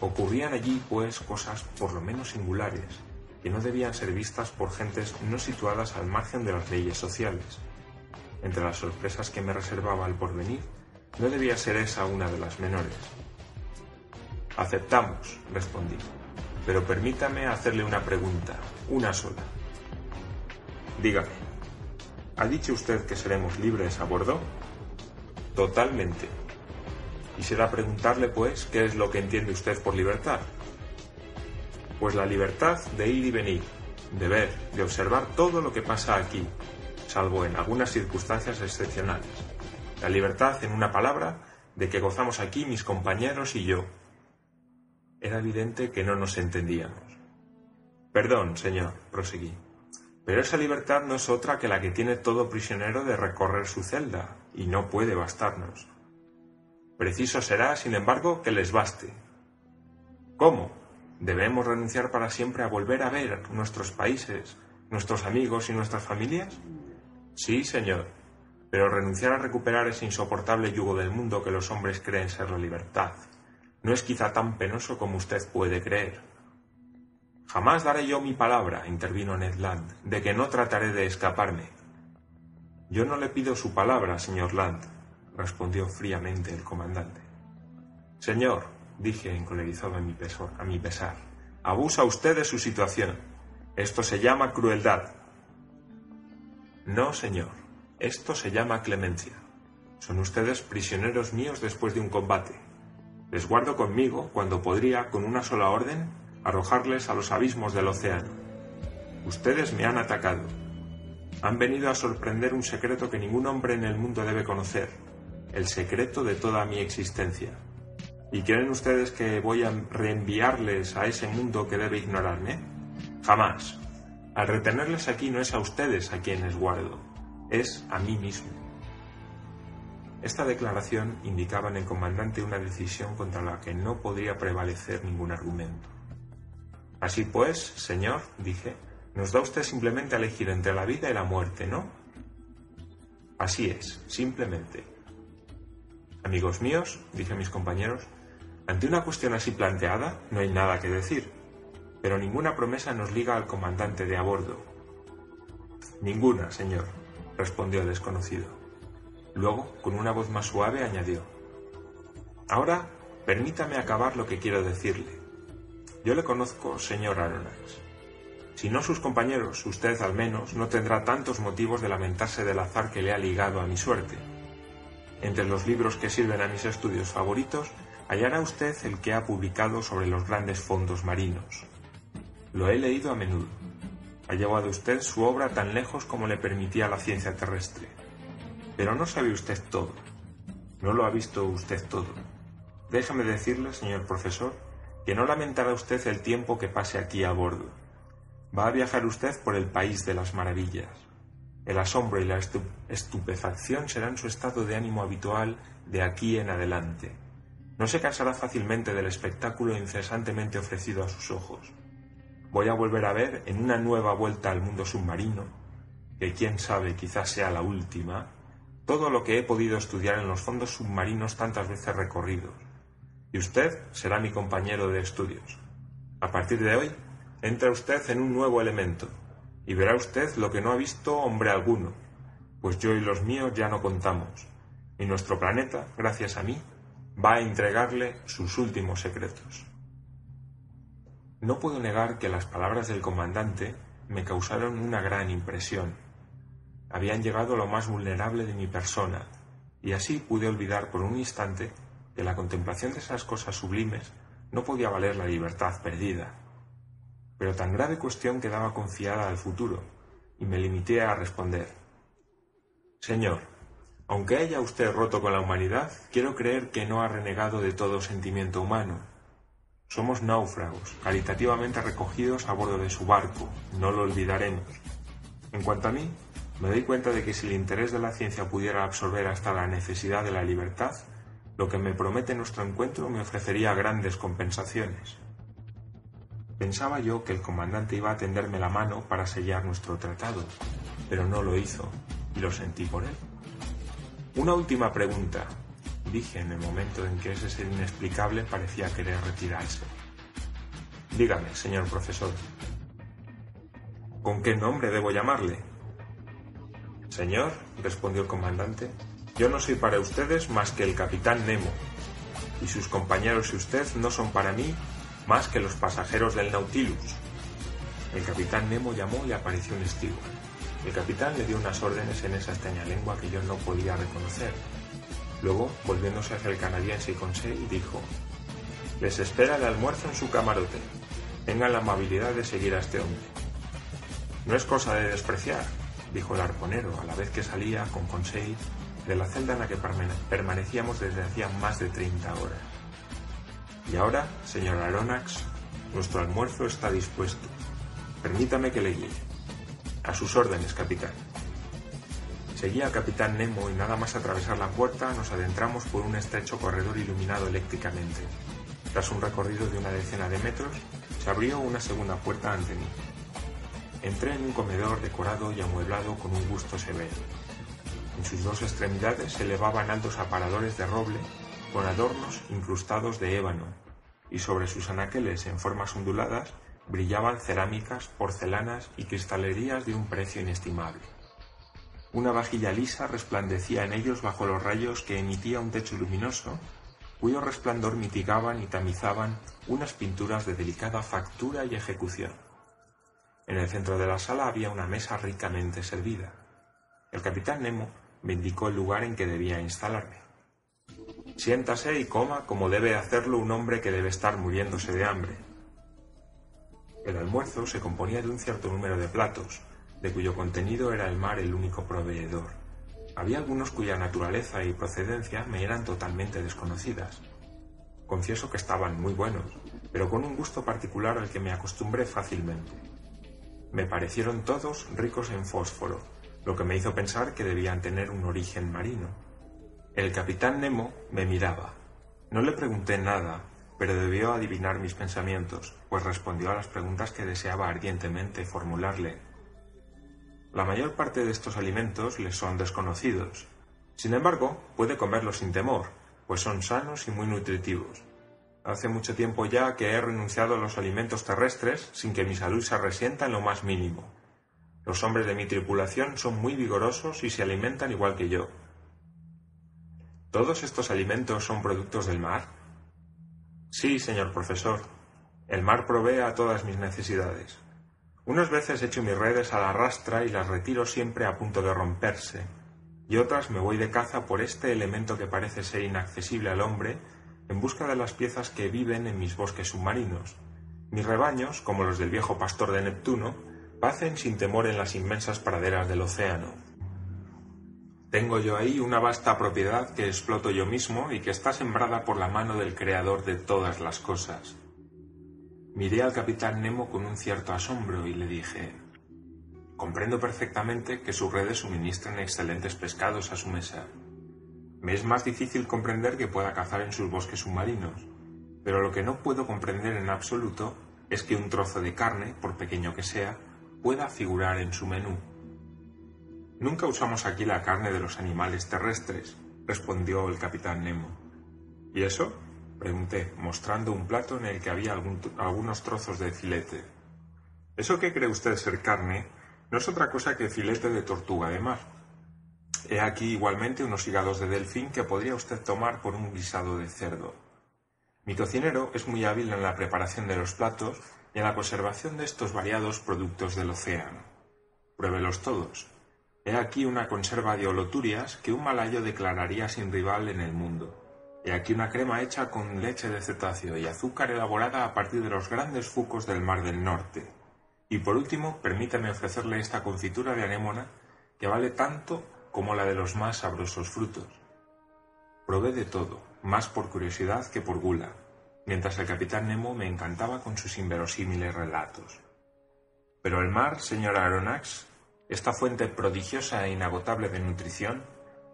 Ocurrían allí, pues, cosas por lo menos singulares, que no debían ser vistas por gentes no situadas al margen de las leyes sociales. Entre las sorpresas que me reservaba el porvenir, no debía ser esa una de las menores. Aceptamos, respondí, pero permítame hacerle una pregunta, una sola. Dígame, ¿Ha dicho usted que seremos libres a bordo? Totalmente. Quisiera preguntarle, pues, ¿qué es lo que entiende usted por libertad? Pues la libertad de ir y venir, de ver, de observar todo lo que pasa aquí, salvo en algunas circunstancias excepcionales. La libertad, en una palabra, de que gozamos aquí mis compañeros y yo. Era evidente que no nos entendíamos. Perdón, señor, proseguí. Pero esa libertad no es otra que la que tiene todo prisionero de recorrer su celda, y no puede bastarnos. Preciso será, sin embargo, que les baste. ¿Cómo? ¿Debemos renunciar para siempre a volver a ver nuestros países, nuestros amigos y nuestras familias? Sí, señor, pero renunciar a recuperar ese insoportable yugo del mundo que los hombres creen ser la libertad no es quizá tan penoso como usted puede creer. Jamás daré yo mi palabra, intervino Ned Land, de que no trataré de escaparme. Yo no le pido su palabra, señor Land, respondió fríamente el comandante. Señor, dije encolerizado a mi, a mi pesar, abusa usted de su situación. Esto se llama crueldad. No, señor, esto se llama clemencia. Son ustedes prisioneros míos después de un combate. Les guardo conmigo cuando podría, con una sola orden, arrojarles a los abismos del océano. Ustedes me han atacado. Han venido a sorprender un secreto que ningún hombre en el mundo debe conocer, el secreto de toda mi existencia. ¿Y creen ustedes que voy a reenviarles a ese mundo que debe ignorarme? Jamás. Al retenerles aquí no es a ustedes a quienes guardo, es a mí mismo. Esta declaración indicaba en el comandante una decisión contra la que no podría prevalecer ningún argumento. Así pues, señor, dije, nos da usted simplemente a elegir entre la vida y la muerte, ¿no? Así es, simplemente. Amigos míos, dije a mis compañeros, ante una cuestión así planteada no hay nada que decir, pero ninguna promesa nos liga al comandante de a bordo. Ninguna, señor. respondió el desconocido. Luego, con una voz más suave, añadió, Ahora, permítame acabar lo que quiero decirle. Yo le conozco, señor Aronax. Si no sus compañeros, usted al menos no tendrá tantos motivos de lamentarse del azar que le ha ligado a mi suerte. Entre los libros que sirven a mis estudios favoritos, hallará usted el que ha publicado sobre los grandes fondos marinos. Lo he leído a menudo. Ha llevado usted su obra tan lejos como le permitía la ciencia terrestre. Pero no sabe usted todo. No lo ha visto usted todo. Déjame decirle, señor profesor, que no lamentará usted el tiempo que pase aquí a bordo. Va a viajar usted por el país de las maravillas. El asombro y la estupefacción serán su estado de ánimo habitual de aquí en adelante. No se cansará fácilmente del espectáculo incesantemente ofrecido a sus ojos. Voy a volver a ver en una nueva vuelta al mundo submarino, que quién sabe quizás sea la última, todo lo que he podido estudiar en los fondos submarinos tantas veces recorridos. Y usted será mi compañero de estudios. A partir de hoy, entra usted en un nuevo elemento, y verá usted lo que no ha visto hombre alguno, pues yo y los míos ya no contamos, y nuestro planeta, gracias a mí, va a entregarle sus últimos secretos. No puedo negar que las palabras del comandante me causaron una gran impresión. Habían llegado a lo más vulnerable de mi persona, y así pude olvidar por un instante que la contemplación de esas cosas sublimes no podía valer la libertad perdida. Pero tan grave cuestión quedaba confiada al futuro, y me limité a responder. Señor, aunque haya usted roto con la humanidad, quiero creer que no ha renegado de todo sentimiento humano. Somos náufragos, caritativamente recogidos a bordo de su barco, no lo olvidaremos. En cuanto a mí, me doy cuenta de que si el interés de la ciencia pudiera absorber hasta la necesidad de la libertad, lo que me promete nuestro encuentro me ofrecería grandes compensaciones. Pensaba yo que el comandante iba a tenderme la mano para sellar nuestro tratado, pero no lo hizo, y lo sentí por él. Una última pregunta, dije en el momento en que ese ser inexplicable parecía querer retirarse. Dígame, señor profesor. ¿Con qué nombre debo llamarle? Señor, respondió el comandante, yo no soy para ustedes más que el capitán Nemo, y sus compañeros y usted no son para mí más que los pasajeros del Nautilus. El capitán Nemo llamó y apareció un steward. El capitán le dio unas órdenes en esa extraña lengua que yo no podía reconocer. Luego, volviéndose hacia el canadiense y Conseil, dijo, Les espera el almuerzo en su camarote. Tengan la amabilidad de seguir a este hombre. No es cosa de despreciar, dijo el arponero a la vez que salía con Conseil de la celda en la que permanecíamos desde hacía más de 30 horas. Y ahora, señor Aronax, nuestro almuerzo está dispuesto. Permítame que le guíe. A sus órdenes, capitán. Seguía al capitán Nemo y nada más atravesar la puerta nos adentramos por un estrecho corredor iluminado eléctricamente. Tras un recorrido de una decena de metros, se abrió una segunda puerta ante mí. Entré en un comedor decorado y amueblado con un gusto severo. En sus dos extremidades se elevaban altos aparadores de roble con adornos incrustados de ébano, y sobre sus anaqueles en formas onduladas brillaban cerámicas, porcelanas y cristalerías de un precio inestimable. Una vajilla lisa resplandecía en ellos bajo los rayos que emitía un techo luminoso, cuyo resplandor mitigaban y tamizaban unas pinturas de delicada factura y ejecución. En el centro de la sala había una mesa ricamente servida. El capitán Nemo me indicó el lugar en que debía instalarme. Siéntase y coma como debe hacerlo un hombre que debe estar muriéndose de hambre, el almuerzo se componía de un cierto número de platos, de cuyo contenido era el mar el único proveedor. Había algunos cuya naturaleza y procedencia me eran totalmente desconocidas. Confieso que estaban muy buenos, pero con un gusto particular al que me acostumbré fácilmente. Me parecieron todos ricos en fósforo, lo que me hizo pensar que debían tener un origen marino. El capitán Nemo me miraba. No le pregunté nada, pero debió adivinar mis pensamientos, pues respondió a las preguntas que deseaba ardientemente formularle. La mayor parte de estos alimentos le son desconocidos. Sin embargo, puede comerlos sin temor, pues son sanos y muy nutritivos. Hace mucho tiempo ya que he renunciado a los alimentos terrestres sin que mi salud se resienta en lo más mínimo. Los hombres de mi tripulación son muy vigorosos y se alimentan igual que yo. ¿Todos estos alimentos son productos del mar? Sí, señor profesor. El mar provee a todas mis necesidades. Unas veces echo mis redes a la rastra y las retiro siempre a punto de romperse, y otras me voy de caza por este elemento que parece ser inaccesible al hombre en busca de las piezas que viven en mis bosques submarinos. Mis rebaños, como los del viejo pastor de Neptuno, pacen sin temor en las inmensas praderas del océano. Tengo yo ahí una vasta propiedad que exploto yo mismo y que está sembrada por la mano del Creador de todas las cosas. Miré al capitán Nemo con un cierto asombro y le dije Comprendo perfectamente que sus redes suministran excelentes pescados a su mesa. Me es más difícil comprender que pueda cazar en sus bosques submarinos, pero lo que no puedo comprender en absoluto es que un trozo de carne, por pequeño que sea, pueda figurar en su menú. Nunca usamos aquí la carne de los animales terrestres, respondió el capitán Nemo. ¿Y eso? pregunté, mostrando un plato en el que había algunos trozos de filete. ¿Eso que cree usted ser carne no es otra cosa que filete de tortuga de mar. He aquí igualmente unos hígados de delfín que podría usted tomar por un guisado de cerdo. Mi cocinero es muy hábil en la preparación de los platos y en la conservación de estos variados productos del océano. Pruébelos todos. He aquí una conserva de oloturias que un malayo declararía sin rival en el mundo. He aquí una crema hecha con leche de cetáceo y azúcar elaborada a partir de los grandes fucos del Mar del Norte. Y por último, permítame ofrecerle esta confitura de anémona que vale tanto como la de los más sabrosos frutos. Probé de todo, más por curiosidad que por gula, mientras el capitán Nemo me encantaba con sus inverosímiles relatos. Pero el mar, señora Aronnax, esta fuente prodigiosa e inagotable de nutrición,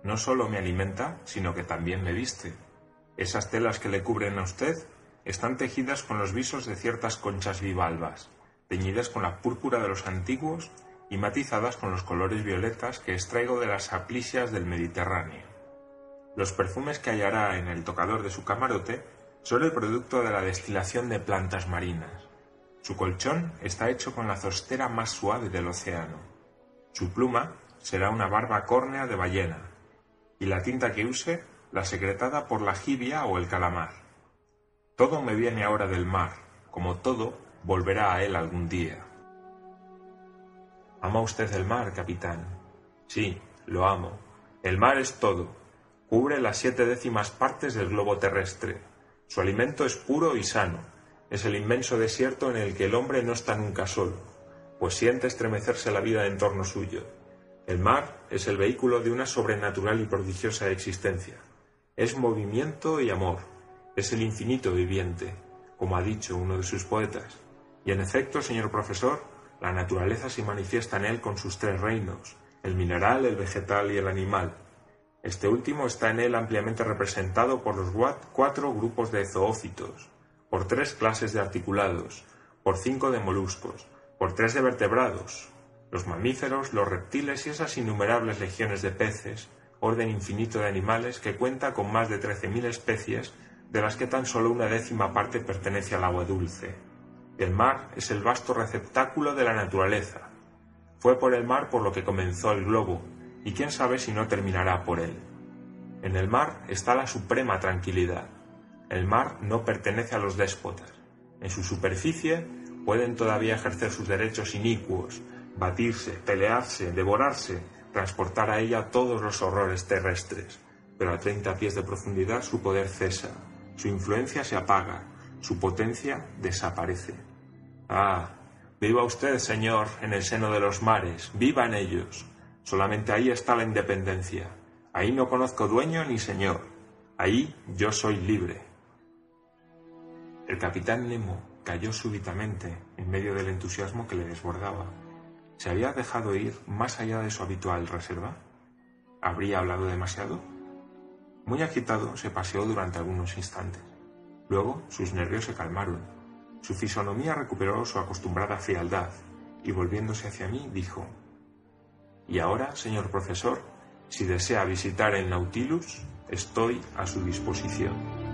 no solo me alimenta, sino que también me viste. Esas telas que le cubren a usted están tejidas con los visos de ciertas conchas bivalvas, teñidas con la púrpura de los antiguos y matizadas con los colores violetas que extraigo de las aplicias del Mediterráneo. Los perfumes que hallará en el tocador de su camarote son el producto de la destilación de plantas marinas. Su colchón está hecho con la zostera más suave del océano. Su pluma será una barba córnea de ballena, y la tinta que use la secretada por la jibia o el calamar. Todo me viene ahora del mar, como todo volverá a él algún día. ¿Ama usted el mar, capitán? Sí, lo amo. El mar es todo. Cubre las siete décimas partes del globo terrestre. Su alimento es puro y sano. Es el inmenso desierto en el que el hombre no está nunca solo, pues siente estremecerse la vida en torno suyo. El mar es el vehículo de una sobrenatural y prodigiosa existencia. Es movimiento y amor. Es el infinito viviente, como ha dicho uno de sus poetas. Y en efecto, señor profesor, la naturaleza se manifiesta en él con sus tres reinos, el mineral, el vegetal y el animal. Este último está en él ampliamente representado por los cuatro grupos de zoófitos, por tres clases de articulados, por cinco de moluscos, por tres de vertebrados, los mamíferos, los reptiles y esas innumerables legiones de peces, orden infinito de animales que cuenta con más de trece mil especies, de las que tan solo una décima parte pertenece al agua dulce. El mar es el vasto receptáculo de la naturaleza. Fue por el mar por lo que comenzó el globo, y quién sabe si no terminará por él. En el mar está la suprema tranquilidad. El mar no pertenece a los déspotas. En su superficie pueden todavía ejercer sus derechos inicuos, batirse, pelearse, devorarse, transportar a ella todos los horrores terrestres. Pero a treinta pies de profundidad su poder cesa, su influencia se apaga, su potencia desaparece. Ah, viva usted, Señor, en el seno de los mares, viva en ellos. Solamente ahí está la independencia. Ahí no conozco dueño ni señor. Ahí yo soy libre. El capitán Nemo cayó súbitamente en medio del entusiasmo que le desbordaba. ¿Se había dejado ir más allá de su habitual reserva? ¿Habría hablado demasiado? Muy agitado se paseó durante algunos instantes. Luego sus nervios se calmaron su fisonomía recuperó su acostumbrada frialdad y volviéndose hacia mí dijo Y ahora, señor profesor, si desea visitar el Nautilus, estoy a su disposición.